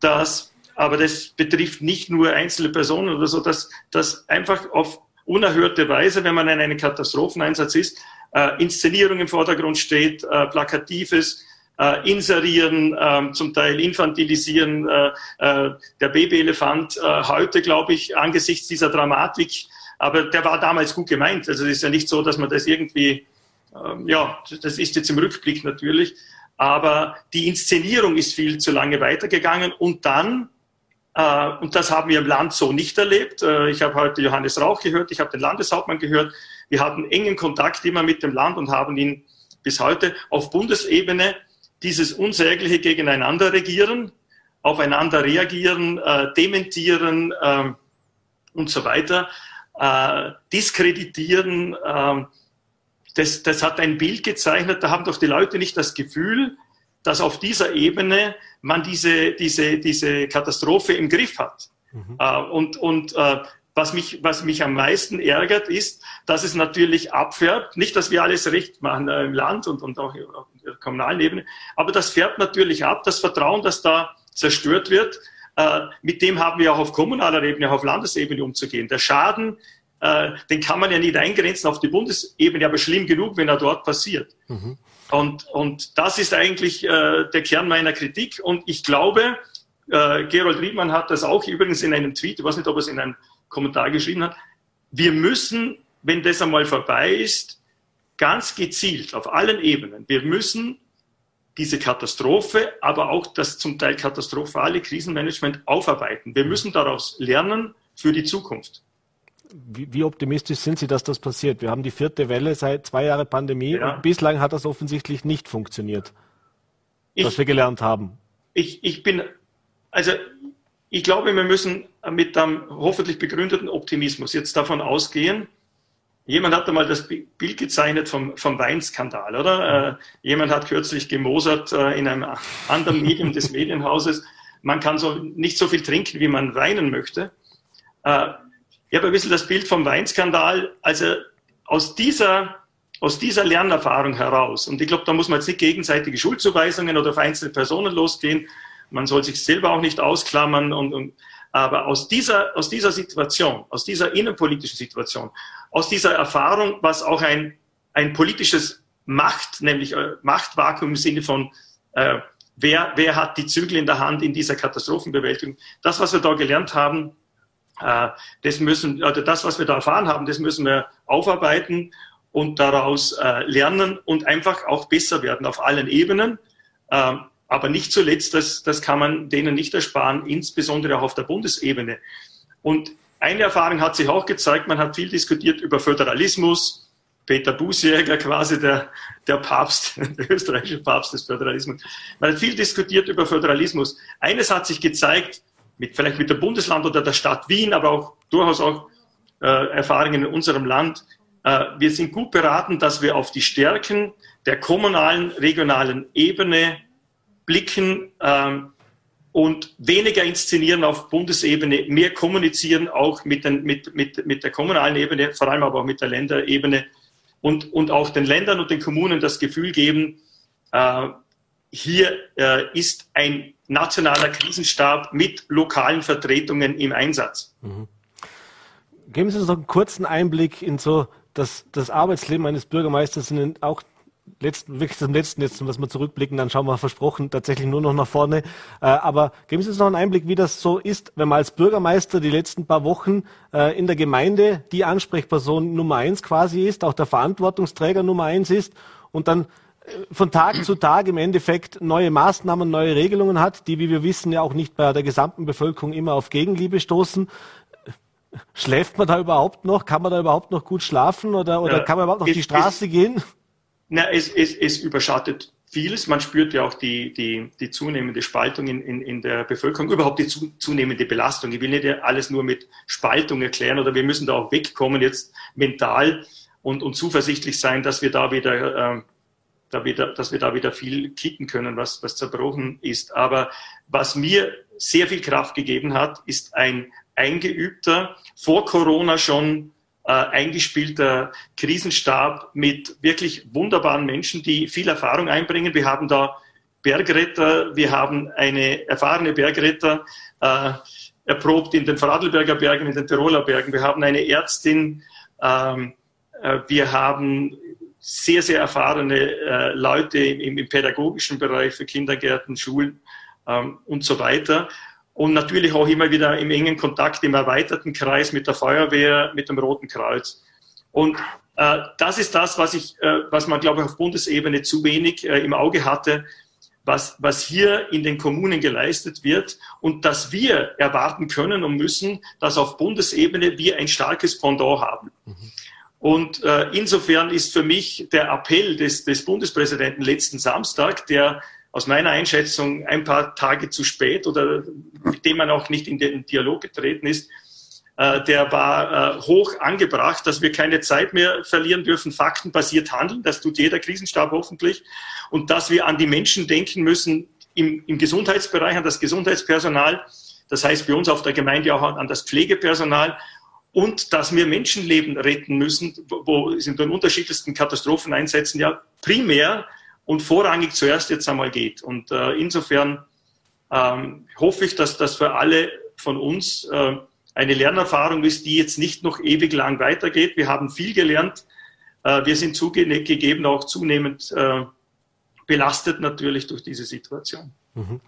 dass, aber das betrifft nicht nur einzelne Personen oder so, dass, dass einfach auf unerhörte Weise, wenn man in einem Katastropheneinsatz ist, äh, Inszenierung im Vordergrund steht, äh, Plakatives, äh, inserieren, äh, zum Teil infantilisieren. Äh, äh, der Babyelefant äh, heute, glaube ich, angesichts dieser Dramatik, aber der war damals gut gemeint. Also es ist ja nicht so, dass man das irgendwie, ähm, ja, das ist jetzt im Rückblick natürlich, aber die Inszenierung ist viel zu lange weitergegangen und dann äh, und das haben wir im Land so nicht erlebt. Äh, ich habe heute Johannes Rauch gehört, ich habe den Landeshauptmann gehört. Wir hatten engen Kontakt immer mit dem Land und haben ihn bis heute auf Bundesebene dieses unsägliche Gegeneinander regieren, aufeinander reagieren, äh, dementieren äh, und so weiter, äh, diskreditieren. Äh, das, das hat ein Bild gezeichnet, da haben doch die Leute nicht das Gefühl, dass auf dieser Ebene man diese, diese, diese Katastrophe im Griff hat. Mhm. Äh, und und äh, was mich, was mich am meisten ärgert, ist, dass es natürlich abfärbt. Nicht, dass wir alles recht machen äh, im Land und, und auch kommunalen Ebene, aber das färbt natürlich ab, das Vertrauen, das da zerstört wird. äh, mit dem haben wir auch auf kommunaler Ebene, auch auf Landesebene umzugehen. Der Schaden, äh, den kann man ja nicht eingrenzen auf die Bundesebene, aber schlimm genug, wenn er dort passiert. Mhm. Und, und das ist eigentlich äh, der Kern meiner Kritik. Und ich glaube, äh, Gerold Riedmann hat das auch übrigens in einem Tweet, ich weiß nicht, ob er es in einem Kommentar geschrieben hat, wir müssen, wenn das einmal vorbei ist, ganz gezielt auf allen Ebenen, wir müssen diese Katastrophe, aber auch das zum Teil katastrophale Krisenmanagement aufarbeiten. Wir müssen daraus lernen für die Zukunft. Wie, wie, optimistisch sind Sie, dass das passiert? Wir haben die vierte Welle seit zwei Jahren Pandemie ja. und bislang hat das offensichtlich nicht funktioniert, ich, was wir gelernt haben. Ich, ich bin, also ich glaube, wir müssen mit einem hoffentlich begründeten Optimismus jetzt davon ausgehen, Jemand hat einmal das Bild gezeichnet vom, vom Weinskandal, oder? Äh, jemand hat kürzlich gemosert äh, in einem anderen Medium des Medienhauses, man kann so nicht so viel trinken, wie man weinen möchte. Äh, ich habe ein bisschen das Bild vom Weinskandal, also aus dieser, aus dieser Lernerfahrung heraus. Und ich glaube, da muss man jetzt nicht gegenseitige Schuldzuweisungen oder auf einzelne Personen losgehen. Man soll sich selber auch nicht ausklammern und, und aber aus dieser, aus dieser Situation, aus dieser innenpolitischen Situation, aus dieser Erfahrung, was auch ein, ein politisches Macht, nämlich äh, Machtvakuum im Sinne von, äh, wer, wer hat die Zügel in der Hand in dieser Katastrophenbewältigung, das, was wir da gelernt haben, äh, das müssen, oder das, was wir da erfahren haben, das müssen wir aufarbeiten und daraus äh, lernen und einfach auch besser werden auf allen Ebenen. Ähm, aber nicht zuletzt, das, das kann man denen nicht ersparen, insbesondere auch auf der Bundesebene. Und eine Erfahrung hat sich auch gezeigt, man hat viel diskutiert über Föderalismus. Peter Bußjäger, quasi der, der Papst, der österreichische Papst des Föderalismus. Man hat viel diskutiert über Föderalismus. Eines hat sich gezeigt, mit, vielleicht mit dem Bundesland oder der Stadt Wien, aber auch durchaus auch äh, Erfahrungen in unserem Land. Äh, wir sind gut beraten, dass wir auf die Stärken der kommunalen, regionalen Ebene blicken ähm, und weniger inszenieren auf Bundesebene, mehr kommunizieren auch mit, den, mit, mit, mit der kommunalen Ebene, vor allem aber auch mit der Länderebene und, und auch den Ländern und den Kommunen das Gefühl geben, äh, hier äh, ist ein nationaler Krisenstab mit lokalen Vertretungen im Einsatz. Mhm. Geben Sie uns noch einen kurzen Einblick in so das, das Arbeitsleben eines Bürgermeisters in den, auch letzten, wirklich zum letzten jetzt, dass wir zurückblicken, dann schauen wir versprochen tatsächlich nur noch nach vorne. Äh, aber geben Sie uns noch einen Einblick, wie das so ist, wenn man als Bürgermeister die letzten paar Wochen äh, in der Gemeinde die Ansprechperson Nummer eins quasi ist, auch der Verantwortungsträger Nummer eins ist und dann äh, von Tag zu Tag im Endeffekt neue Maßnahmen, neue Regelungen hat, die, wie wir wissen, ja auch nicht bei der gesamten Bevölkerung immer auf Gegenliebe stoßen. Schläft man da überhaupt noch? Kann man da überhaupt noch gut schlafen oder, oder ja, kann man überhaupt noch auf die Straße gehen? Na, es, es, es überschattet vieles. Man spürt ja auch die, die, die zunehmende Spaltung in, in, in der Bevölkerung, überhaupt die zu, zunehmende Belastung. Ich will nicht alles nur mit Spaltung erklären oder wir müssen da auch wegkommen jetzt mental und, und zuversichtlich sein, dass wir da wieder, äh, da wieder, dass wir da wieder viel kicken können, was, was zerbrochen ist. Aber was mir sehr viel Kraft gegeben hat, ist ein eingeübter, vor Corona schon äh, eingespielter Krisenstab mit wirklich wunderbaren Menschen, die viel Erfahrung einbringen. Wir haben da Bergretter, wir haben eine erfahrene Bergretter, äh, erprobt in den Vorarlberger Bergen, in den Tiroler Bergen. Wir haben eine Ärztin, ähm, äh, wir haben sehr, sehr erfahrene äh, Leute im, im, pädagogischen Bereich für Kindergärten, Schulen ähm, und so weiter und natürlich auch immer wieder im engen Kontakt im erweiterten Kreis mit der Feuerwehr, mit dem Roten Kreuz. Und äh, das ist das, was ich, äh, was man, glaube ich, auf Bundesebene zu wenig äh, im Auge hatte, was, was hier in den Kommunen geleistet wird und dass wir erwarten können und müssen, dass auf Bundesebene wir ein starkes Pendant haben. Mhm. Und äh, insofern ist für mich der Appell des, des Bundespräsidenten letzten Samstag, der aus meiner Einschätzung ein paar Tage zu spät oder mit dem man auch nicht in den Dialog getreten ist, äh, der war äh, hoch angebracht, dass wir keine Zeit mehr verlieren dürfen, faktenbasiert handeln. Das tut jeder Krisenstab hoffentlich. Und dass wir an die Menschen denken müssen im, im Gesundheitsbereich, an das Gesundheitspersonal. Das heißt bei uns auf der Gemeinde auch an das Pflegepersonal und dass wir Menschenleben retten müssen, wo es in den unterschiedlichsten Katastropheneinsätzen ja primär und vorrangig zuerst jetzt einmal geht. Und äh, insofern ähm, hoffe ich, dass das für alle von uns äh, eine Lernerfahrung ist, die jetzt nicht noch ewig lang weitergeht. Wir haben viel gelernt. Äh, wir sind zugegeben auch zunehmend äh, belastet natürlich durch diese Situation. Mhm.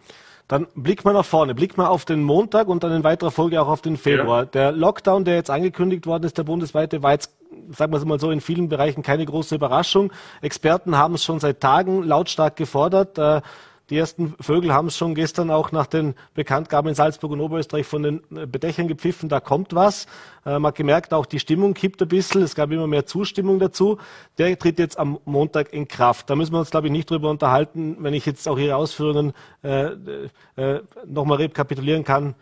Dann blickt man nach vorne, blickt man auf den Montag und dann in weiterer Folge auch auf den Februar. Ja. Der Lockdown, der jetzt angekündigt worden ist, der bundesweite, war jetzt, sagen wir es mal so, in vielen Bereichen keine große Überraschung. Experten haben es schon seit Tagen lautstark gefordert. Äh, die ersten Vögel haben es schon gestern auch nach den Bekanntgaben in Salzburg und Oberösterreich von den äh, Bedächern gepfiffen, da kommt was. Äh, man hat gemerkt, auch die Stimmung kippt ein bisschen, es gab immer mehr Zustimmung dazu. Der tritt jetzt am Montag in Kraft. Da müssen wir uns, glaube ich, nicht drüber unterhalten, wenn ich jetzt auch Ihre Ausführungen äh, äh, nochmal rekapitulieren kann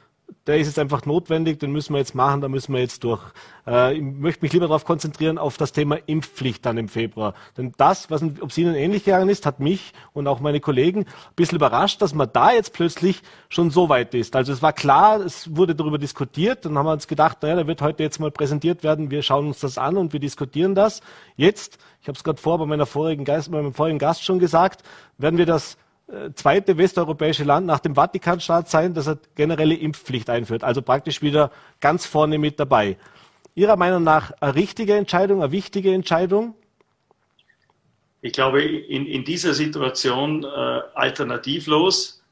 der ist jetzt einfach notwendig, den müssen wir jetzt machen, da müssen wir jetzt durch. Äh, ich möchte mich lieber darauf konzentrieren, auf das Thema Impfpflicht dann im Februar. Denn das, was, ob es Ihnen ähnlich gegangen ist, hat mich und auch meine Kollegen ein bisschen überrascht, dass man da jetzt plötzlich schon so weit ist. Also es war klar, es wurde darüber diskutiert, dann haben wir uns gedacht, naja, da wird heute jetzt mal präsentiert werden, wir schauen uns das an und wir diskutieren das. Jetzt, ich habe es gerade vor bei meiner vorigen Gast, bei meinem vorigen Gast schon gesagt, werden wir das zweite westeuropäische Land nach dem Vatikanstaat sein, das eine generelle Impfpflicht einführt. Also praktisch wieder ganz vorne mit dabei. Ihrer Meinung nach eine richtige Entscheidung, eine wichtige Entscheidung? Ich glaube, in, in dieser Situation äh, alternativlos.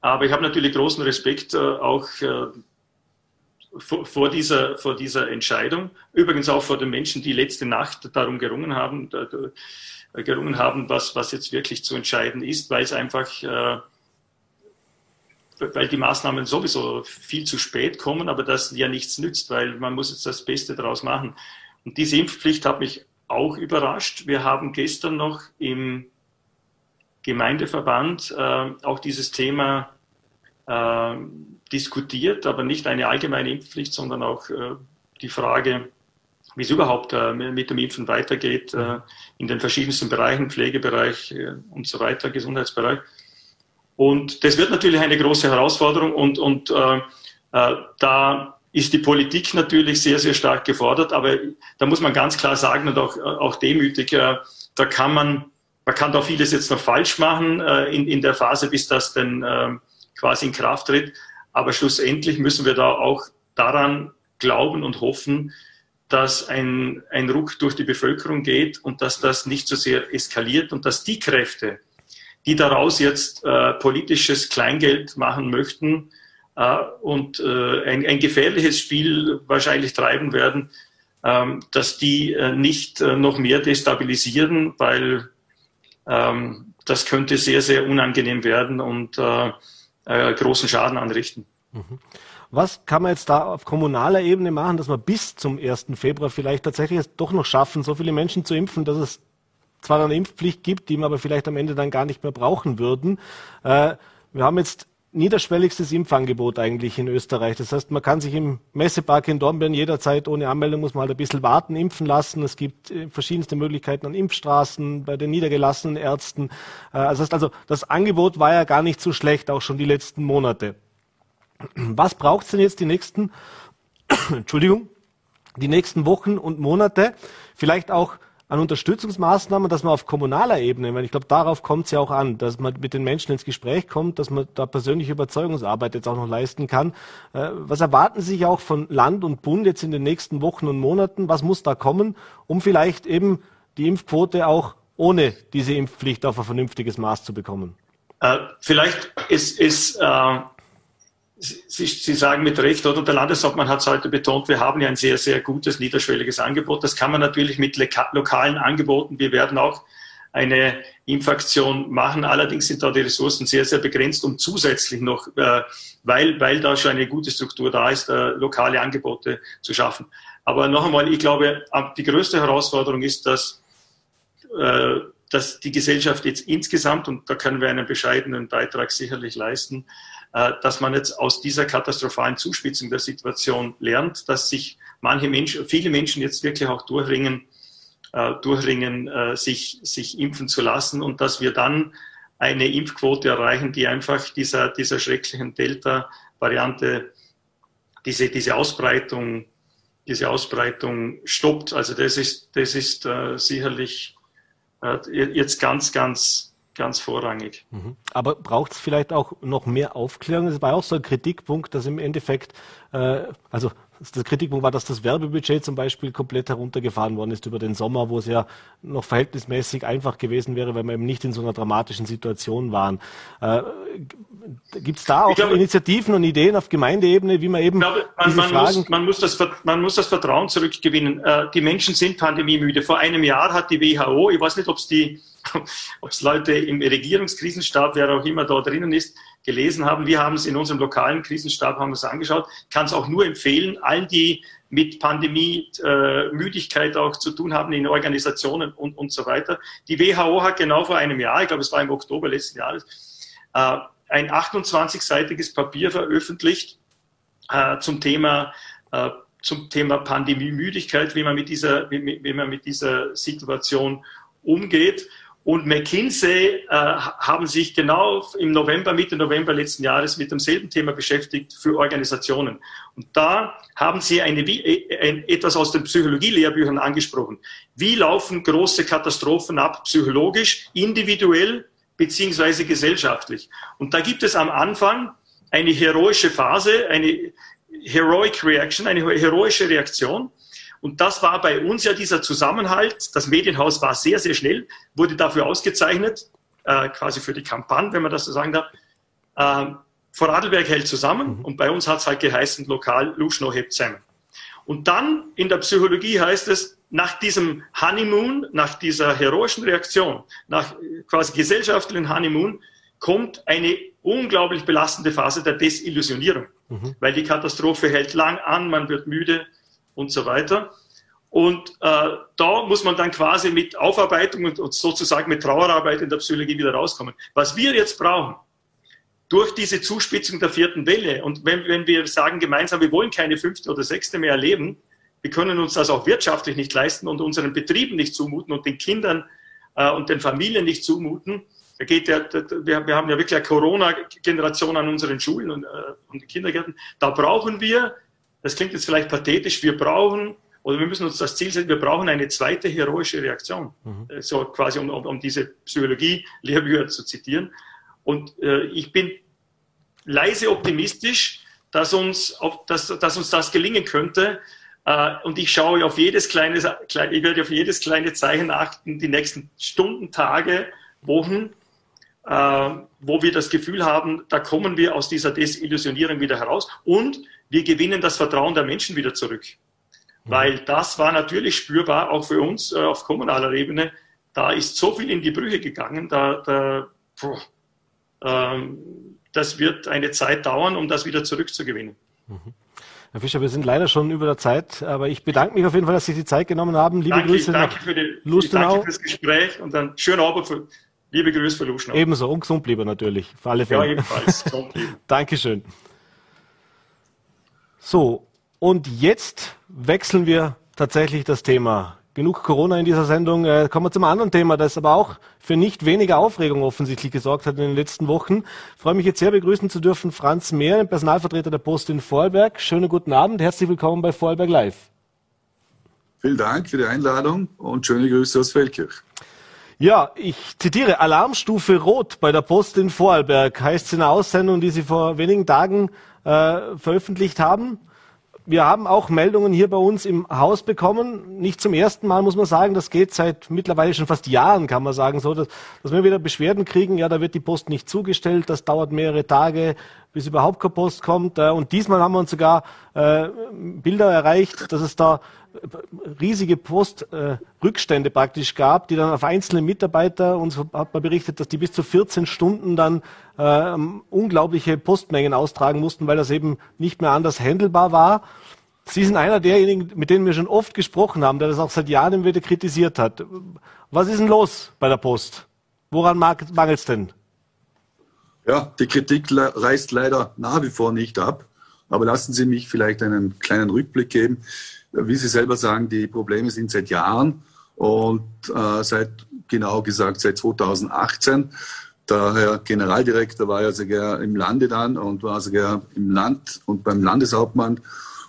Aber ich habe natürlich großen Respekt äh, auch äh, vor, vor, dieser, vor dieser Entscheidung. Übrigens auch vor den Menschen, die letzte Nacht darum gerungen haben. Da, da, gerungen haben, was, was jetzt wirklich zu entscheiden ist, weil es einfach, äh, weil die Maßnahmen sowieso viel zu spät kommen, aber das ja nichts nützt, weil man muss jetzt das Beste daraus machen. Und diese Impfpflicht hat mich auch überrascht. Wir haben gestern noch im Gemeindeverband äh, auch dieses Thema äh, diskutiert, aber nicht eine allgemeine Impfpflicht, sondern auch äh, die Frage, wie es überhaupt äh, mit dem Impfen weitergeht äh, in den verschiedensten Bereichen, Pflegebereich äh, und so weiter, Gesundheitsbereich. Und das wird natürlich eine große Herausforderung und, und äh, äh, da ist die Politik natürlich sehr, sehr stark gefordert, aber da muss man ganz klar sagen und auch, auch demütig, äh, da kann man, man kann da vieles jetzt noch falsch machen äh, in, in der Phase, bis das denn äh, quasi in Kraft tritt. Aber schlussendlich müssen wir da auch daran glauben und hoffen, dass ein, ein Ruck durch die Bevölkerung geht und dass das nicht so sehr eskaliert und dass die Kräfte, die daraus jetzt äh, politisches Kleingeld machen möchten äh, und äh, ein, ein, gefährliches Spiel wahrscheinlich treiben werden, ähm, dass die äh, nicht äh, noch mehr destabilisieren, weil ähm, das könnte sehr, sehr unangenehm werden und äh, großen Schaden anrichten. Mhm. Was kann man jetzt da auf kommunaler Ebene machen, dass wir bis zum 1. Februar vielleicht tatsächlich es doch noch schaffen, so viele Menschen zu impfen, dass es zwar eine Impfpflicht gibt, die wir aber vielleicht am Ende dann gar nicht mehr brauchen würden. Äh, wir haben jetzt niederschwelligstes Impfangebot eigentlich in Österreich. Das heißt, man kann sich im Messepark in Dornbirn jederzeit ohne Anmeldung muss man halt ein bisschen warten, impfen lassen. Es gibt äh, verschiedenste Möglichkeiten an Impfstraßen bei den niedergelassenen Ärzten. Äh, das heißt also, das Angebot war ja gar nicht so schlecht, auch schon die letzten Monate. Was braucht es denn jetzt die nächsten, Entschuldigung, die nächsten Wochen und Monate? Vielleicht auch an Unterstützungsmaßnahmen, dass man auf kommunaler Ebene, weil ich glaube, darauf kommt es ja auch an, dass man mit den Menschen ins Gespräch kommt, dass man da persönliche Überzeugungsarbeit jetzt auch noch leisten kann. Äh, was erwarten Sie sich auch von Land und Bund jetzt in den nächsten Wochen und Monaten? Was muss da kommen, um vielleicht eben die Impfquote auch ohne diese Impfpflicht auf ein vernünftiges Maß zu bekommen? Äh, vielleicht ist, ist äh Sie, Sie, sagen mit Recht, oder der Landeshauptmann hat es heute betont, wir haben ja ein sehr, sehr gutes niederschwelliges Angebot. Das kann man natürlich mit lokalen Angeboten. Wir werden auch eine Impfaktion machen. Allerdings sind da die Ressourcen sehr, sehr begrenzt, um zusätzlich noch, äh, weil, weil da schon eine gute Struktur da ist, äh, lokale Angebote zu schaffen. Aber noch einmal, ich glaube, die größte Herausforderung ist, dass, äh, dass die Gesellschaft jetzt insgesamt, und da können wir einen bescheidenen Beitrag sicherlich leisten, dass man jetzt aus dieser katastrophalen Zuspitzung der Situation lernt, dass sich manche Menschen, viele Menschen jetzt wirklich auch durchringen, äh, durchringen, äh, sich, sich impfen zu lassen und dass wir dann eine Impfquote erreichen, die einfach dieser, dieser schrecklichen Delta-Variante, diese, diese Ausbreitung, diese Ausbreitung stoppt. Also das ist, das ist äh, sicherlich äh, jetzt ganz, ganz ganz vorrangig. Mhm. Aber braucht es vielleicht auch noch mehr Aufklärung? Das war auch so ein Kritikpunkt, dass im Endeffekt, äh, also der Kritikpunkt war, dass das Werbebudget zum Beispiel komplett heruntergefahren worden ist über den Sommer, wo es ja noch verhältnismäßig einfach gewesen wäre, weil wir eben nicht in so einer dramatischen Situation waren. Äh, Gibt es da auch glaube, Initiativen und Ideen auf Gemeindeebene, wie man eben glaube, man, diese man Fragen... Muss, man, muss das, man muss das Vertrauen zurückgewinnen. Äh, die Menschen sind pandemiemüde. Vor einem Jahr hat die WHO, ich weiß nicht, ob es die ob es Leute im Regierungskrisenstab, wer auch immer da drinnen ist, gelesen haben. Wir haben es in unserem lokalen Krisenstab haben es angeschaut. Kann es auch nur empfehlen, allen, die mit Pandemie, äh, Müdigkeit auch zu tun haben in Organisationen und, und so weiter. Die WHO hat genau vor einem Jahr, ich glaube es war im Oktober letzten Jahres, äh, ein 28-seitiges Papier veröffentlicht äh, zum Thema äh, zum Thema Pandemie-Müdigkeit, wie man mit dieser, wie, wie man mit dieser Situation umgeht. Und McKinsey äh, haben sich genau im November, Mitte November letzten Jahres mit demselben Thema beschäftigt für Organisationen. Und da haben sie eine, äh, ein, etwas aus den Psychologielehrbüchern angesprochen. Wie laufen große Katastrophen ab, psychologisch, individuell beziehungsweise gesellschaftlich? Und da gibt es am Anfang eine heroische Phase, eine heroic reaction, eine heroische Reaktion. Und das war bei uns ja dieser Zusammenhalt. Das Medienhaus war sehr, sehr schnell, wurde dafür ausgezeichnet, äh, quasi für die Kampagne, wenn man das so sagen darf. Äh, Vorarlberg hält zusammen mhm. und bei uns hat es halt geheißen, lokal Luschno hebt zusammen. Und dann in der Psychologie heißt es, nach diesem Honeymoon, nach dieser heroischen Reaktion, nach quasi gesellschaftlichen Honeymoon, kommt eine unglaublich belastende Phase der Desillusionierung, mhm. weil die Katastrophe hält lang an, man wird müde, und so weiter. Und äh, da muss man dann quasi mit Aufarbeitung und, und sozusagen mit Trauerarbeit in der Psychologie wieder rauskommen. Was wir jetzt brauchen, durch diese Zuspitzung der vierten Welle und wenn, wenn wir sagen gemeinsam, wir wollen keine fünfte oder sechste mehr erleben, wir können uns das auch wirtschaftlich nicht leisten und unseren Betrieben nicht zumuten und den Kindern äh, und den Familien nicht zumuten. Da geht der, der, wir, wir haben ja wirklich eine Corona-Generation an unseren Schulen und, äh, und Kindergärten. Da brauchen wir das klingt jetzt vielleicht pathetisch, wir brauchen oder wir müssen uns das Ziel setzen, wir brauchen eine zweite heroische Reaktion, mhm. So quasi um, um, um diese Psychologie-Lehrbücher zu zitieren. Und äh, ich bin leise optimistisch, dass uns, auf, dass, dass uns das gelingen könnte. Äh, und ich schaue auf jedes kleine, ich werde auf jedes kleine Zeichen achten, die nächsten Stunden, Tage, Wochen, äh, wo wir das Gefühl haben, da kommen wir aus dieser Desillusionierung wieder heraus. Und wir gewinnen das Vertrauen der Menschen wieder zurück. Mhm. Weil das war natürlich spürbar, auch für uns äh, auf kommunaler Ebene. Da ist so viel in die Brüche gegangen, da, da boah, das wird eine Zeit dauern, um das wieder zurückzugewinnen. Mhm. Herr Fischer, wir sind leider schon über der Zeit, aber ich bedanke mich auf jeden Fall, dass Sie sich die Zeit genommen haben. Liebe danke, Grüße danke nach für die, Lustenau. Danke fürs Gespräch und dann schönen Abend. Für, liebe Grüße für Lustenau. Ebenso und gesund bleiben natürlich, für alle Fälle. Ja, ebenfalls. Dankeschön. So, und jetzt wechseln wir tatsächlich das Thema. Genug Corona in dieser Sendung. Äh, kommen wir zum anderen Thema, das aber auch für nicht weniger Aufregung offensichtlich gesorgt hat in den letzten Wochen. Ich freue mich jetzt sehr begrüßen zu dürfen Franz Mehr, Personalvertreter der Post in Vorarlberg. Schönen guten Abend, herzlich willkommen bei Vorarlberg Live. Vielen Dank für die Einladung und schöne Grüße aus Feldkirch. Ja, ich zitiere, Alarmstufe Rot bei der Post in Vorarlberg heißt es in einer Aussendung, die Sie vor wenigen Tagen äh, veröffentlicht haben. Wir haben auch Meldungen hier bei uns im Haus bekommen. Nicht zum ersten Mal muss man sagen, das geht seit mittlerweile schon fast Jahren, kann man sagen, so, dass, dass wir wieder Beschwerden kriegen. Ja, da wird die Post nicht zugestellt. Das dauert mehrere Tage, bis überhaupt keine Post kommt. Äh, und diesmal haben wir uns sogar äh, Bilder erreicht, dass es da riesige Postrückstände praktisch gab, die dann auf einzelne Mitarbeiter, uns hat man berichtet, dass die bis zu 14 Stunden dann äh, unglaubliche Postmengen austragen mussten, weil das eben nicht mehr anders handelbar war. Sie sind einer derjenigen, mit denen wir schon oft gesprochen haben, der das auch seit Jahren wieder kritisiert hat. Was ist denn los bei der Post? Woran mangelt es denn? Ja, die Kritik reißt leider nach wie vor nicht ab. Aber lassen Sie mich vielleicht einen kleinen Rückblick geben wie Sie selber sagen, die Probleme sind seit Jahren und äh, seit, genau gesagt, seit 2018. Der Herr Generaldirektor war ja sogar im Lande dann und war sogar im Land und beim Landeshauptmann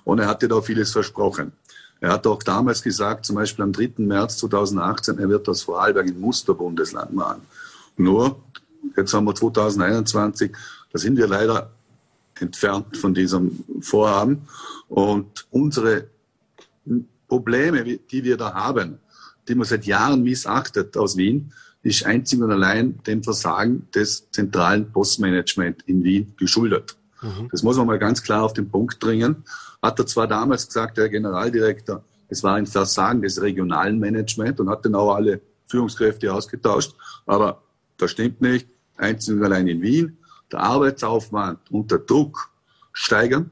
und er hatte da vieles versprochen. Er hat auch damals gesagt, zum Beispiel am 3. März 2018, er wird das Vorarlberg ein Musterbundesland machen. Nur, jetzt haben wir 2021, da sind wir leider entfernt von diesem Vorhaben. Und unsere Probleme, die wir da haben, die man seit Jahren missachtet aus Wien, ist einzig und allein dem Versagen des zentralen Postmanagement in Wien geschuldet. Mhm. Das muss man mal ganz klar auf den Punkt bringen. Hat er zwar damals gesagt, der Generaldirektor, es war ein Versagen des regionalen Management und hat dann auch alle Führungskräfte ausgetauscht, aber das stimmt nicht. Einzig und allein in Wien. Der Arbeitsaufwand und der Druck steigern,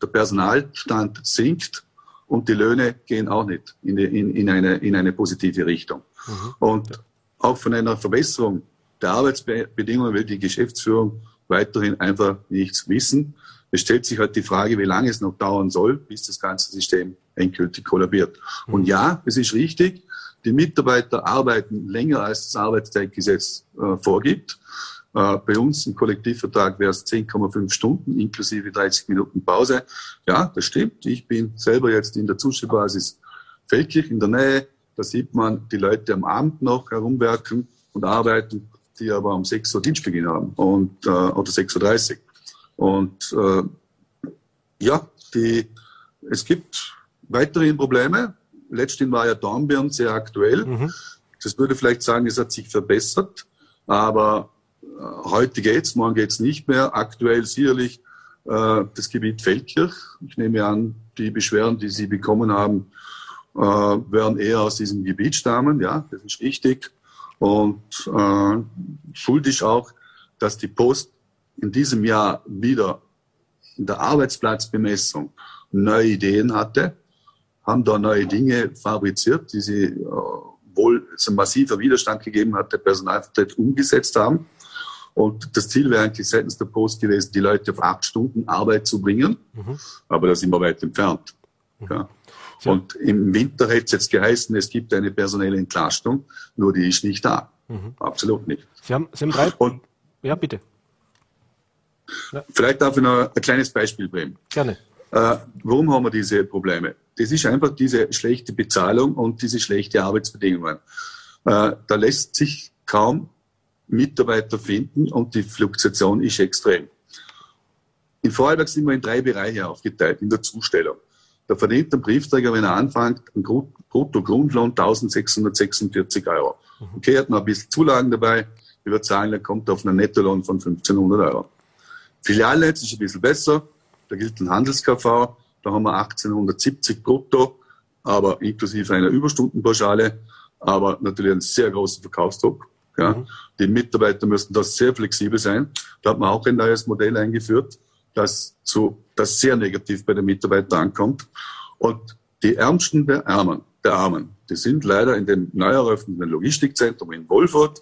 der Personalstand sinkt und die Löhne gehen auch nicht in, in, in, eine, in eine positive Richtung. Mhm. Und auch von einer Verbesserung der Arbeitsbedingungen will die Geschäftsführung weiterhin einfach nichts wissen. Es stellt sich halt die Frage, wie lange es noch dauern soll, bis das ganze System endgültig kollabiert. Mhm. Und ja, es ist richtig, die Mitarbeiter arbeiten länger, als das Arbeitszeitgesetz äh, vorgibt. Äh, bei uns im Kollektivvertrag wäre es 10,5 Stunden inklusive 30 Minuten Pause. Ja, das stimmt. Ich bin selber jetzt in der Zustellbasis Feldkirch in der Nähe. Da sieht man die Leute am Abend noch herumwerken und arbeiten, die aber um 6 Uhr Dienstbeginn haben und, äh, oder 6.30 Uhr. Und äh, ja, die, es gibt weiterhin Probleme. Letztens war ja Dornbirn sehr aktuell. Mhm. Das würde vielleicht sagen, es hat sich verbessert, aber heute geht's, morgen geht's nicht mehr. Aktuell sicherlich äh, das Gebiet Feldkirch. Ich nehme an, die Beschwerden, die Sie bekommen haben, äh, werden eher aus diesem Gebiet stammen. Ja, das ist richtig. Und äh, schuldig auch, dass die Post in diesem Jahr wieder in der Arbeitsplatzbemessung neue Ideen hatte, haben da neue Dinge fabriziert, die sie äh, wohl so massiver Widerstand gegeben hat, der Personalvertreter umgesetzt haben. Und das Ziel wäre eigentlich seitens der Post gewesen, die Leute auf acht Stunden Arbeit zu bringen. Mhm. Aber da sind wir weit entfernt. Mhm. Ja. Und im Winter hätte es jetzt geheißen, es gibt eine personelle Entlastung, nur die ist nicht da. Mhm. Absolut nicht. Sie haben, Sie haben drei. Und, ja, bitte. Ja. Vielleicht darf ich noch ein kleines Beispiel bringen. Gerne. Äh, warum haben wir diese Probleme? Das ist einfach diese schlechte Bezahlung und diese schlechte Arbeitsbedingungen. Äh, da lässt sich kaum Mitarbeiter finden und die Fluktuation ist extrem. In Vorarlberg sind wir in drei Bereiche aufgeteilt in der Zustellung. Da verdient der Briefträger, wenn er anfängt, einen Brutto-Grundlohn 1646 Euro. Okay, hat noch ein bisschen Zulagen dabei. Ich würde sagen, er kommt auf einen Nettolohn von 1500 Euro. Filialnetz ist ein bisschen besser. Da gilt ein Handels-KV. Da haben wir 1870 brutto, aber inklusive einer Überstundenpauschale, aber natürlich einen sehr großen Verkaufsdruck. Ja. Mhm. Die Mitarbeiter müssen da sehr flexibel sein. Da hat man auch ein neues Modell eingeführt, das, zu, das sehr negativ bei den Mitarbeitern ankommt. Und die Ärmsten der Armen, der Armen, die sind leider in dem neu eröffneten Logistikzentrum in Wolfurt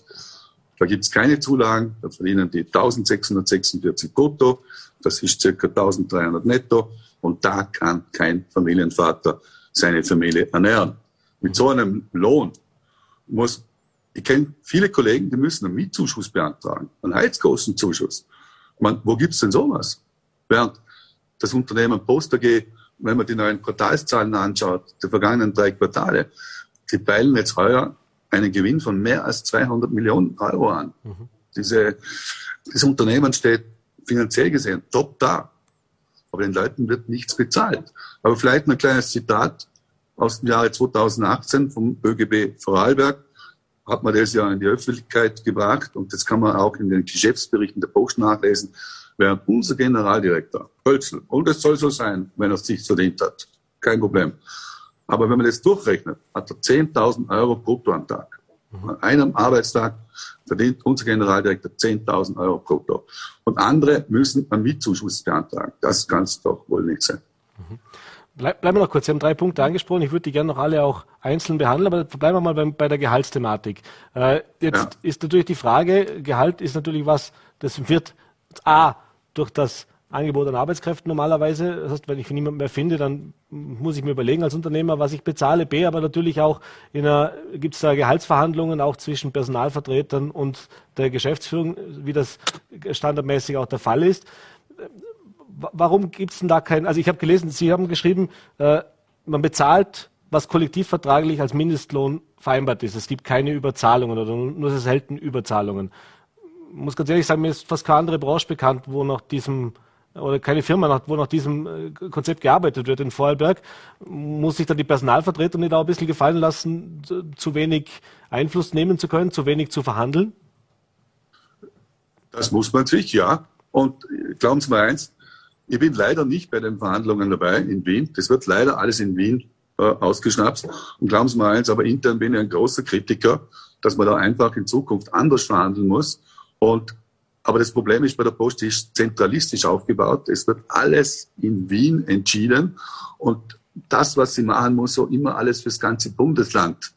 da gibt es keine Zulagen, da verdienen die 1646 brutto, das ist circa 1300 netto und da kann kein Familienvater seine Familie ernähren. Mit so einem Lohn muss, ich kenne viele Kollegen, die müssen einen Mietzuschuss beantragen, einen Heizkostenzuschuss. Man, wo gibt's denn sowas? Während das Unternehmen Post AG, wenn man die neuen Quartalszahlen anschaut, der vergangenen drei Quartale, die peilen jetzt heuer einen Gewinn von mehr als 200 Millionen Euro an. Mhm. Diese, das Unternehmen steht finanziell gesehen top da. Aber den Leuten wird nichts bezahlt. Aber vielleicht ein kleines Zitat aus dem Jahre 2018 vom ÖGB Vorarlberg hat man das ja in die Öffentlichkeit gebracht und das kann man auch in den Geschäftsberichten der Post nachlesen, während unser Generaldirektor Hölzel, und es soll so sein, wenn er es sich verdient hat, kein Problem, aber wenn man das durchrechnet, hat er 10.000 Euro brutto am Tag. An einem Arbeitstag verdient unser Generaldirektor 10.000 Euro brutto. Und andere müssen einen Mietzuschuss beantragen. Das kann es doch wohl nicht sein. Bleib, bleiben wir noch kurz. Sie haben drei Punkte angesprochen. Ich würde die gerne noch alle auch einzeln behandeln, aber bleiben wir mal bei, bei der Gehaltsthematik. Äh, jetzt ja. ist natürlich die Frage, Gehalt ist natürlich was, das wird A, durch das Angebot an Arbeitskräften normalerweise. Das heißt, wenn ich niemanden mehr finde, dann muss ich mir überlegen als Unternehmer, was ich bezahle. B, aber natürlich auch gibt es da Gehaltsverhandlungen auch zwischen Personalvertretern und der Geschäftsführung, wie das standardmäßig auch der Fall ist. Warum gibt es denn da kein, also ich habe gelesen, Sie haben geschrieben, äh, man bezahlt was kollektivvertraglich als Mindestlohn vereinbart ist. Es gibt keine Überzahlungen oder nur sehr selten Überzahlungen. Ich muss ganz ehrlich sagen, mir ist fast keine andere Branche bekannt, wo nach diesem oder keine Firma, wo nach diesem äh, Konzept gearbeitet wird in Vorarlberg, muss sich dann die Personalvertretung nicht auch ein bisschen gefallen lassen, zu wenig Einfluss nehmen zu können, zu wenig zu verhandeln? Das muss man sich, ja. Und glauben Sie mal eins, ich bin leider nicht bei den Verhandlungen dabei in Wien. Das wird leider alles in Wien äh, ausgeschnapst. Und glauben Sie mal eins, aber intern bin ich ein großer Kritiker, dass man da einfach in Zukunft anders verhandeln muss. Und aber das Problem ist bei der Post, die ist zentralistisch aufgebaut. Es wird alles in Wien entschieden und das, was sie machen, muss so immer alles fürs ganze Bundesland,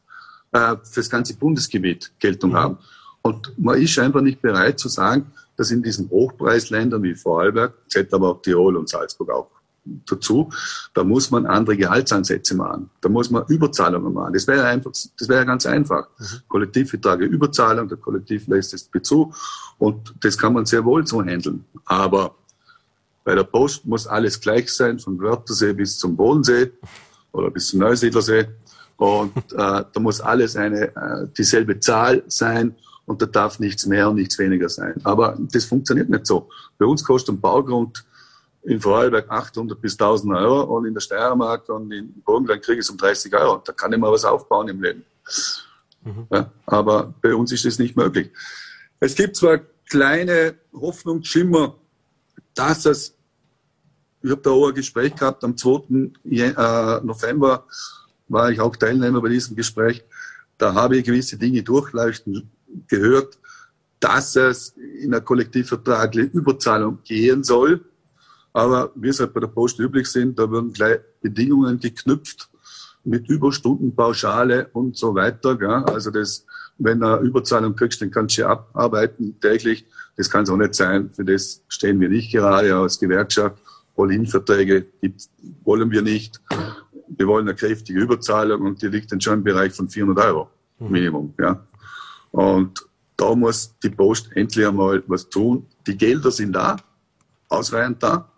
äh, fürs ganze Bundesgebiet Geltung mhm. haben. Und man ist einfach nicht bereit zu sagen, dass in diesen Hochpreisländern wie Vorarlberg, Z aber auch Tirol und Salzburg auch dazu, da muss man andere Gehaltsansätze machen. Da muss man Überzahlungen machen. Das wäre einfach, das wäre ganz einfach. Mhm. Kollektivverträge Überzahlung, der Kollektiv lässt es Bezug und das kann man sehr wohl so handeln. Aber bei der Post muss alles gleich sein, von Wörthersee bis zum Bodensee oder bis zum Neusiedlersee. Und äh, da muss alles eine äh, dieselbe Zahl sein und da darf nichts mehr und nichts weniger sein. Aber das funktioniert nicht so. Bei uns kostet ein Baugrund in Vorarlberg 800 bis 1000 Euro und in der Steiermark und in Burgenland kriege ich es um 30 Euro. Da kann ich mal was aufbauen im Leben. Mhm. Ja, aber bei uns ist das nicht möglich. Es gibt zwar kleine Hoffnungsschimmer, dass es, ich habe da auch ein Gespräch gehabt, am 2. Äh, November war ich auch Teilnehmer bei diesem Gespräch. Da habe ich gewisse Dinge durchleuchten gehört, dass es in einer kollektivvertragliche Überzahlung gehen soll aber wie es halt bei der Post üblich sind, da werden gleich Bedingungen geknüpft mit Überstundenpauschale und so weiter. Gell? Also das, wenn du Überzahlung kriegst, dann kannst du abarbeiten täglich. Das kann es auch nicht sein. Für das stehen wir nicht gerade als Gewerkschaft. All-In-Verträge wollen wir nicht. Wir wollen eine kräftige Überzahlung und die liegt dann schon im Bereich von 400 Euro mhm. Minimum. Ja. Und da muss die Post endlich einmal was tun. Die Gelder sind da, ausreichend da.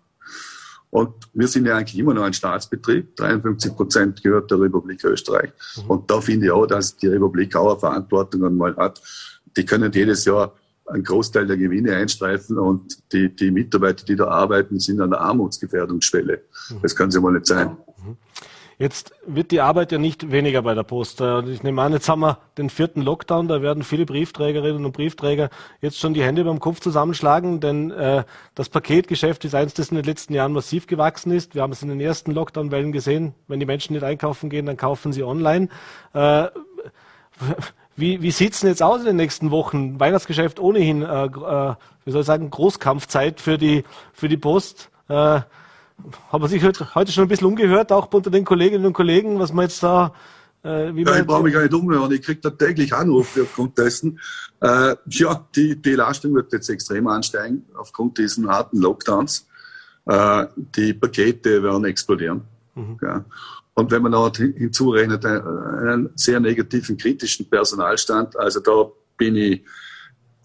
Und wir sind ja eigentlich immer noch ein Staatsbetrieb. 53 Prozent gehört der Republik Österreich. Mhm. Und da finde ich auch, dass die Republik auch eine Verantwortung einmal hat. Die können jedes Jahr einen Großteil der Gewinne einstreifen und die, die Mitarbeiter, die da arbeiten, sind an der Armutsgefährdungsschwelle. Mhm. Das kann sie mal nicht sein. Jetzt wird die Arbeit ja nicht weniger bei der Post. Äh, ich nehme an, jetzt haben wir den vierten Lockdown, da werden viele Briefträgerinnen und Briefträger jetzt schon die Hände beim Kopf zusammenschlagen, denn äh, das Paketgeschäft ist eins, das in den letzten Jahren massiv gewachsen ist. Wir haben es in den ersten Lockdown-Wellen gesehen, wenn die Menschen nicht einkaufen gehen, dann kaufen sie online. Äh, wie, wie sieht's denn jetzt aus in den nächsten Wochen? Weihnachtsgeschäft ohnehin, äh, äh, wie soll ich sagen, Großkampfzeit für die, für die Post. Äh, hat man sich heute schon ein bisschen umgehört, auch unter den Kolleginnen und Kollegen, was man jetzt da äh, ja, ich brauche mich gar nicht umhören. Ich kriege da täglich Anrufe aufgrund dessen. Äh, ja, die, die Leistung wird jetzt extrem ansteigen aufgrund diesen harten Lockdowns. Äh, die Pakete werden explodieren. Mhm. Ja. Und wenn man noch hinzurechnet, äh, einen sehr negativen, kritischen Personalstand, also da bin ich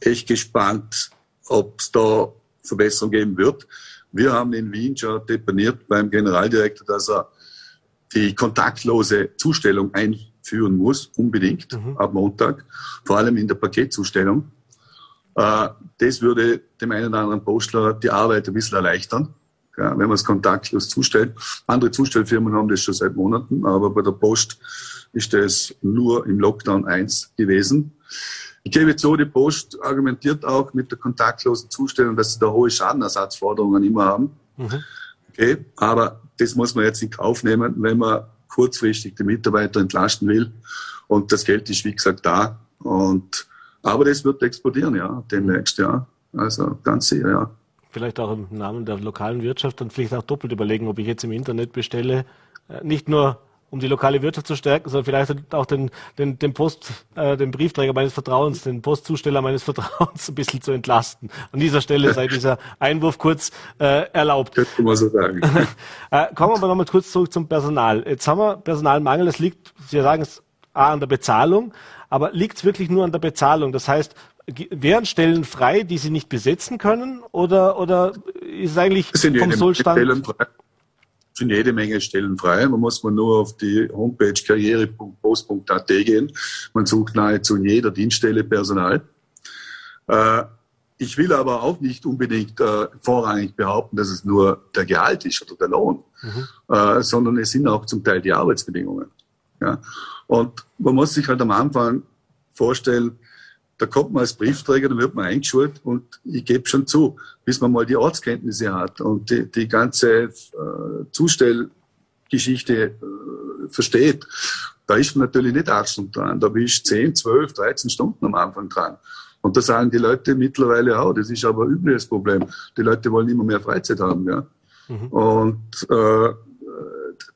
echt gespannt, ob es da Verbesserungen geben wird. Wir haben in Wien schon deponiert beim Generaldirektor, dass er die kontaktlose Zustellung einführen muss, unbedingt mhm. ab Montag, vor allem in der Paketzustellung. Äh, das würde dem einen oder anderen Postler die Arbeit ein bisschen erleichtern, wenn man es kontaktlos zustellt. Andere Zustellfirmen haben das schon seit Monaten, aber bei der Post ist das nur im Lockdown 1 gewesen. Ich gebe zu, die Post argumentiert auch mit der kontaktlosen Zustellung, dass sie da hohe Schadenersatzforderungen immer haben. Mhm. Okay, aber das muss man jetzt in Kauf nehmen, wenn man kurzfristig die Mitarbeiter entlasten will. Und das Geld ist, wie gesagt, da. Und, aber das wird explodieren, ja, demnächst, ja. Also ganz sicher, ja. Vielleicht auch im Namen der lokalen Wirtschaft dann vielleicht auch doppelt überlegen, ob ich jetzt im Internet bestelle. Äh, nicht nur um die lokale Wirtschaft zu stärken, sondern vielleicht auch den, den, den Post, äh, den Briefträger meines Vertrauens, den Postzusteller meines Vertrauens ein bisschen zu entlasten. An dieser Stelle sei dieser Einwurf kurz äh, erlaubt. Könnte man so sagen. äh, kommen wir aber nochmal kurz zurück zum Personal. Jetzt haben wir Personalmangel, das liegt, Sie sagen es, A, an der Bezahlung, aber liegt es wirklich nur an der Bezahlung? Das heißt, wären Stellen frei, die Sie nicht besetzen können, oder, oder ist es eigentlich vom Sollstand... sind jede Menge Stellen frei. Man muss man nur auf die Homepage karriere.post.at gehen. Man sucht nahezu in jeder Dienststelle Personal. Äh, ich will aber auch nicht unbedingt äh, vorrangig behaupten, dass es nur der Gehalt ist oder der Lohn, mhm. äh, sondern es sind auch zum Teil die Arbeitsbedingungen. Ja? Und man muss sich halt am Anfang vorstellen, da kommt man als Briefträger, dann wird man eingeschult und ich gebe schon zu, bis man mal die Ortskenntnisse hat und die, die ganze äh, Zustellgeschichte äh, versteht, da ist man natürlich nicht acht Stunden dran, da bin ich 10, 12, 13 Stunden am Anfang dran. Und da sagen die Leute mittlerweile auch, das ist aber übliches Problem. Die Leute wollen immer mehr Freizeit haben, ja. Mhm. Und äh,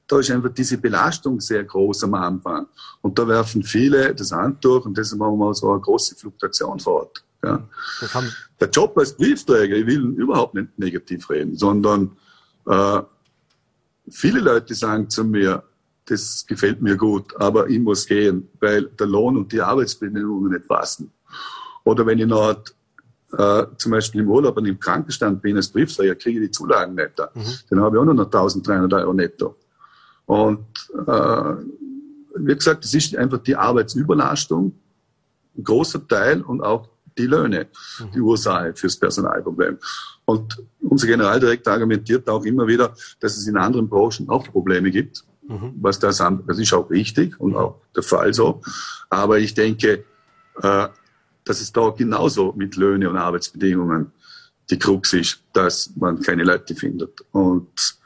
da ist einfach diese Belastung sehr groß am Anfang. Und da werfen viele das Handtuch und deshalb haben wir so eine große Fluktuation vor Ort. Ja. Der Job als Briefträger, ich will überhaupt nicht negativ reden, sondern äh, viele Leute sagen zu mir, das gefällt mir gut, aber ich muss gehen, weil der Lohn und die Arbeitsbedingungen nicht passen. Oder wenn ich noch äh, zum Beispiel im Urlaub und im Krankenstand bin als Briefträger, kriege ich die Zulagen nicht. Mhm. Dann habe ich auch noch 1300 Euro netto. Und äh, wie gesagt, es ist einfach die Arbeitsüberlastung, ein großer Teil und auch die Löhne, mhm. die Ursache fürs Personalproblem. Und unser Generaldirektor argumentiert auch immer wieder, dass es in anderen Branchen auch Probleme gibt. Mhm. Was das, das ist auch richtig und auch der Fall so. Aber ich denke, äh, dass es da genauso mit Löhne und Arbeitsbedingungen die Krux ist, dass man keine Leute findet. Und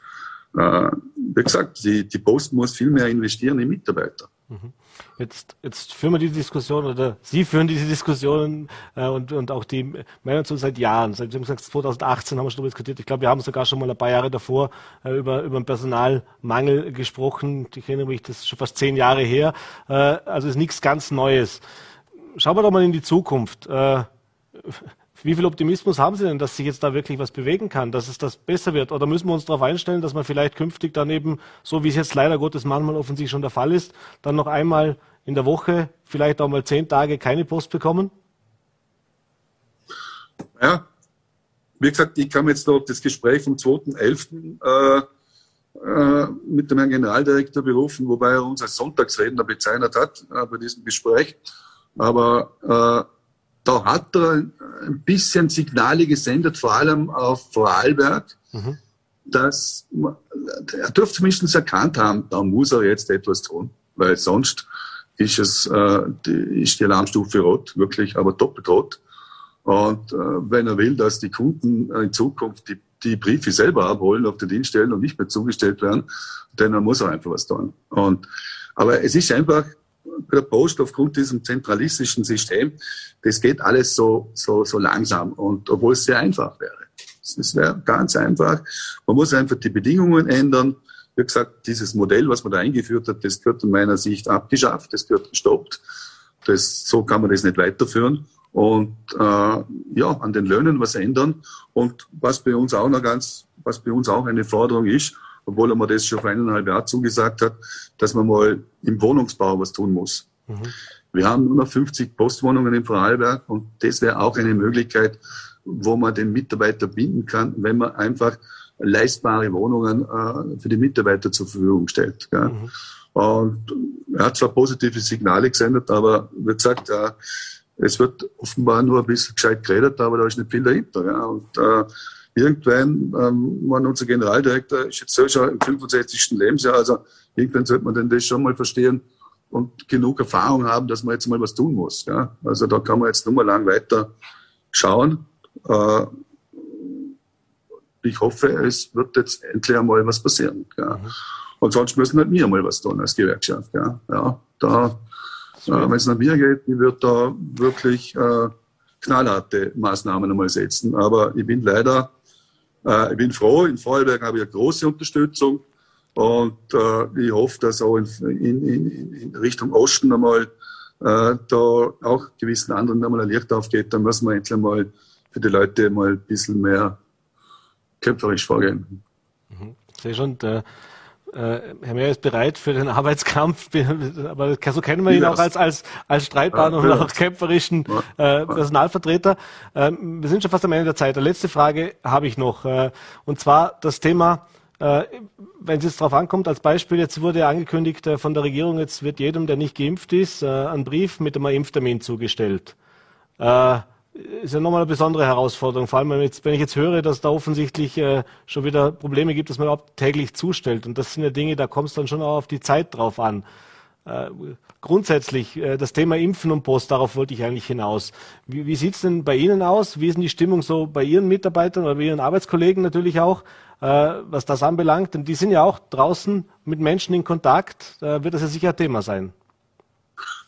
äh, wie gesagt, die, die Post muss viel mehr investieren in Mitarbeiter. Mhm. Jetzt, jetzt führen wir die Diskussion oder Sie führen diese Diskussion äh, und, und auch die Männer zu seit Jahren. Seit, Sie haben gesagt, 2018 haben wir schon darüber diskutiert. Ich glaube, wir haben sogar schon mal ein paar Jahre davor äh, über, über den Personalmangel gesprochen. Ich erinnere mich, das ist schon fast zehn Jahre her. Äh, also ist nichts ganz Neues. Schauen wir doch mal in die Zukunft. Äh, wie viel Optimismus haben Sie denn, dass sich jetzt da wirklich was bewegen kann, dass es das besser wird? Oder müssen wir uns darauf einstellen, dass man vielleicht künftig dann eben, so wie es jetzt leider Gottes manchmal offensichtlich schon der Fall ist, dann noch einmal in der Woche, vielleicht auch mal zehn Tage keine Post bekommen? Ja, wie gesagt, ich kann jetzt noch das Gespräch vom 2.11. Äh, äh, mit dem Herrn Generaldirektor berufen, wobei er uns als Sonntagsredner bezeichnet hat äh, bei diesem Gespräch. Aber äh, da hat er ein bisschen Signale gesendet, vor allem auf Vorarlberg, mhm. dass er dürfte zumindest erkannt haben, da muss er jetzt etwas tun, weil sonst ist es äh, die, ist die Alarmstufe rot, wirklich, aber doppelt rot. Und äh, wenn er will, dass die Kunden in Zukunft die, die Briefe selber abholen auf den Dienststellen und nicht mehr zugestellt werden, dann muss er einfach was tun. Und, aber es ist einfach der Post aufgrund diesem zentralistischen System, das geht alles so, so, so langsam und obwohl es sehr einfach wäre. Es wäre ganz einfach. Man muss einfach die Bedingungen ändern. Wie gesagt, dieses Modell, was man da eingeführt hat, das gehört in meiner Sicht abgeschafft, das gehört gestoppt. Das, so kann man das nicht weiterführen. Und äh, ja, an den Löhnen was ändern. Und was bei uns auch noch ganz, was bei uns auch eine Forderung ist, obwohl er mir das schon vor eineinhalb Jahren zugesagt hat, dass man mal im Wohnungsbau was tun muss. Mhm. Wir haben nur noch 50 Postwohnungen im Vorarlberg und das wäre auch eine Möglichkeit, wo man den Mitarbeiter binden kann, wenn man einfach leistbare Wohnungen äh, für die Mitarbeiter zur Verfügung stellt. Ja. Mhm. Und er hat zwar positive Signale gesendet, aber wie gesagt, äh, es wird offenbar nur ein bisschen gescheit geredet, aber da ist nicht viel dahinter. Ja. Und äh, irgendwann, ähm, man, unser Generaldirektor ist jetzt so schon im 65. Lebensjahr, also irgendwann sollte man denn das schon mal verstehen und genug Erfahrung haben, dass man jetzt mal was tun muss. Ja? Also da kann man jetzt nur mal lang weiter schauen. Äh, ich hoffe, es wird jetzt endlich einmal was passieren. Ja? Mhm. Und sonst müssen halt wir mal was tun als Gewerkschaft. Ja, ja da, äh, wenn es nach mir geht, ich würde da wirklich äh, knallharte Maßnahmen einmal setzen. Aber ich bin leider äh, ich bin froh, in Vorarlberg habe ich eine große Unterstützung und äh, ich hoffe, dass auch in, in, in, Richtung Osten einmal äh, da auch gewissen anderen einmal ein Licht aufgeht. Dann müssen wir endlich mal für die Leute mal ein bisschen mehr kämpferisch vorgehen. Mhm. Sehr schon. Der äh, Herr Mehr ist bereit für den Arbeitskampf, aber so kennen wir ihn auch als, als, als Streitbaren und auch kämpferischen äh, Personalvertreter. Ähm, wir sind schon fast am Ende der Zeit. Die letzte Frage habe ich noch. Äh, und zwar das Thema Äh, wenn es jetzt darauf ankommt, als Beispiel, jetzt wurde ja angekündigt äh, von der Regierung, jetzt wird jedem, der nicht geimpft ist, äh, ein Brief mit einem Impftermin zugestellt. Äh, ist ja nochmal eine besondere Herausforderung, vor allem wenn, jetzt, wenn ich jetzt höre, dass da offensichtlich äh, schon wieder Probleme gibt, dass man überhaupt täglich zustellt. Und das sind ja Dinge, da kommt es dann schon auch auf die Zeit drauf an. Äh, grundsätzlich, äh, das Thema Impfen und Post, darauf wollte ich eigentlich hinaus. Wie, wie sieht es denn bei Ihnen aus? Wie ist denn die Stimmung so bei Ihren Mitarbeitern oder bei Ihren Arbeitskollegen natürlich auch, äh, was das anbelangt? Denn die sind ja auch draußen mit Menschen in Kontakt. Da wird das ja sicher Thema sein.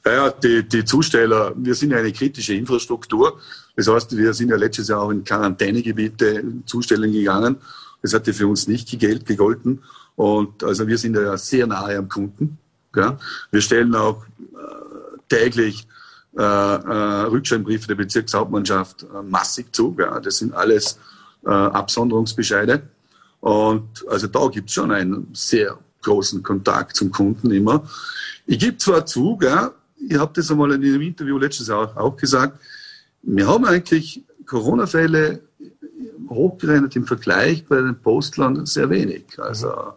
Ja, die, die Zusteller, wir sind ja eine kritische Infrastruktur. Das heißt, wir sind ja letztes Jahr auch in Quarantänegebiete zustellen gegangen. Das hatte für uns nicht gegolten. Und also wir sind ja sehr nahe am Kunden. Ja. Wir stellen auch äh, täglich äh, äh, Rückscheinbriefe der Bezirkshauptmannschaft äh, massig zu. Ja. Das sind alles äh, Absonderungsbescheide. Und also da gibt es schon einen sehr großen Kontakt zum Kunden immer. Ich gebe zwar zu, ja, ich habe das einmal in einem Interview letztes Jahr auch, auch gesagt, wir haben eigentlich Corona-Fälle hochgerechnet im Vergleich bei den Postlern sehr wenig. Also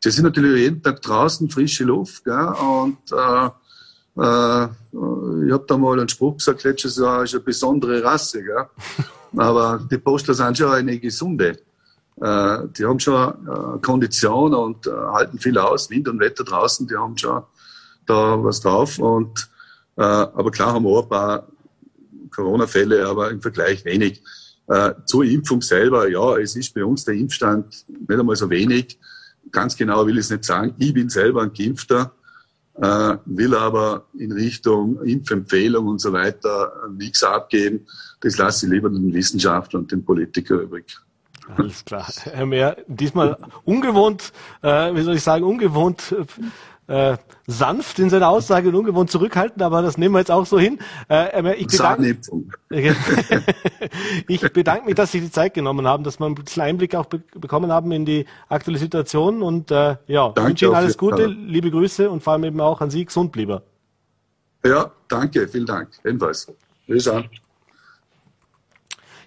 sie sind natürlich jeden Tag draußen, frische Luft, gell, und äh, äh, ich habe da mal einen Spruch gesagt, letztes Jahr ist eine besondere Rasse, gell? aber die Postler sind schon eine gesunde. Äh, die haben schon äh, Kondition und äh, halten viel aus, Wind und Wetter draußen, die haben schon da was drauf. Und, äh, aber klar haben wir auch ein paar Corona-Fälle, aber im Vergleich wenig. Äh, zur Impfung selber, ja, es ist bei uns der Impfstand nicht einmal so wenig. Ganz genau will ich es nicht sagen. Ich bin selber ein Geimpfter, äh, will aber in Richtung Impfempfehlung und so weiter nichts abgeben. Das lasse ich lieber den Wissenschaftler und den Politiker übrig. Alles klar. Herr Mehr, diesmal ungewohnt, äh, wie soll ich sagen, ungewohnt äh, sanft in seiner Aussage und ungewohnt zurückhaltend, aber das nehmen wir jetzt auch so hin. Äh, ich, bedanke, ich bedanke mich, dass Sie die Zeit genommen haben, dass wir ein bisschen Einblick auch be bekommen haben in die aktuelle Situation und äh, ja, danke wünsche Ihnen alles Gute, Fall. liebe Grüße und vor allem eben auch an Sie gesund lieber. Ja, danke, vielen Dank. Ebenfalls. Bis dann.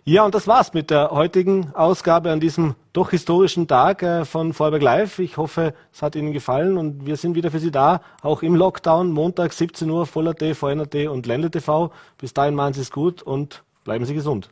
Ja, und das war's mit der heutigen Ausgabe an diesem doch historischen Tag äh, von Vorberg Live. Ich hoffe, es hat Ihnen gefallen und wir sind wieder für Sie da, auch im Lockdown, Montag 17 Uhr, Voller VNRT und Ländle. Bis dahin machen Sie es gut und bleiben Sie gesund.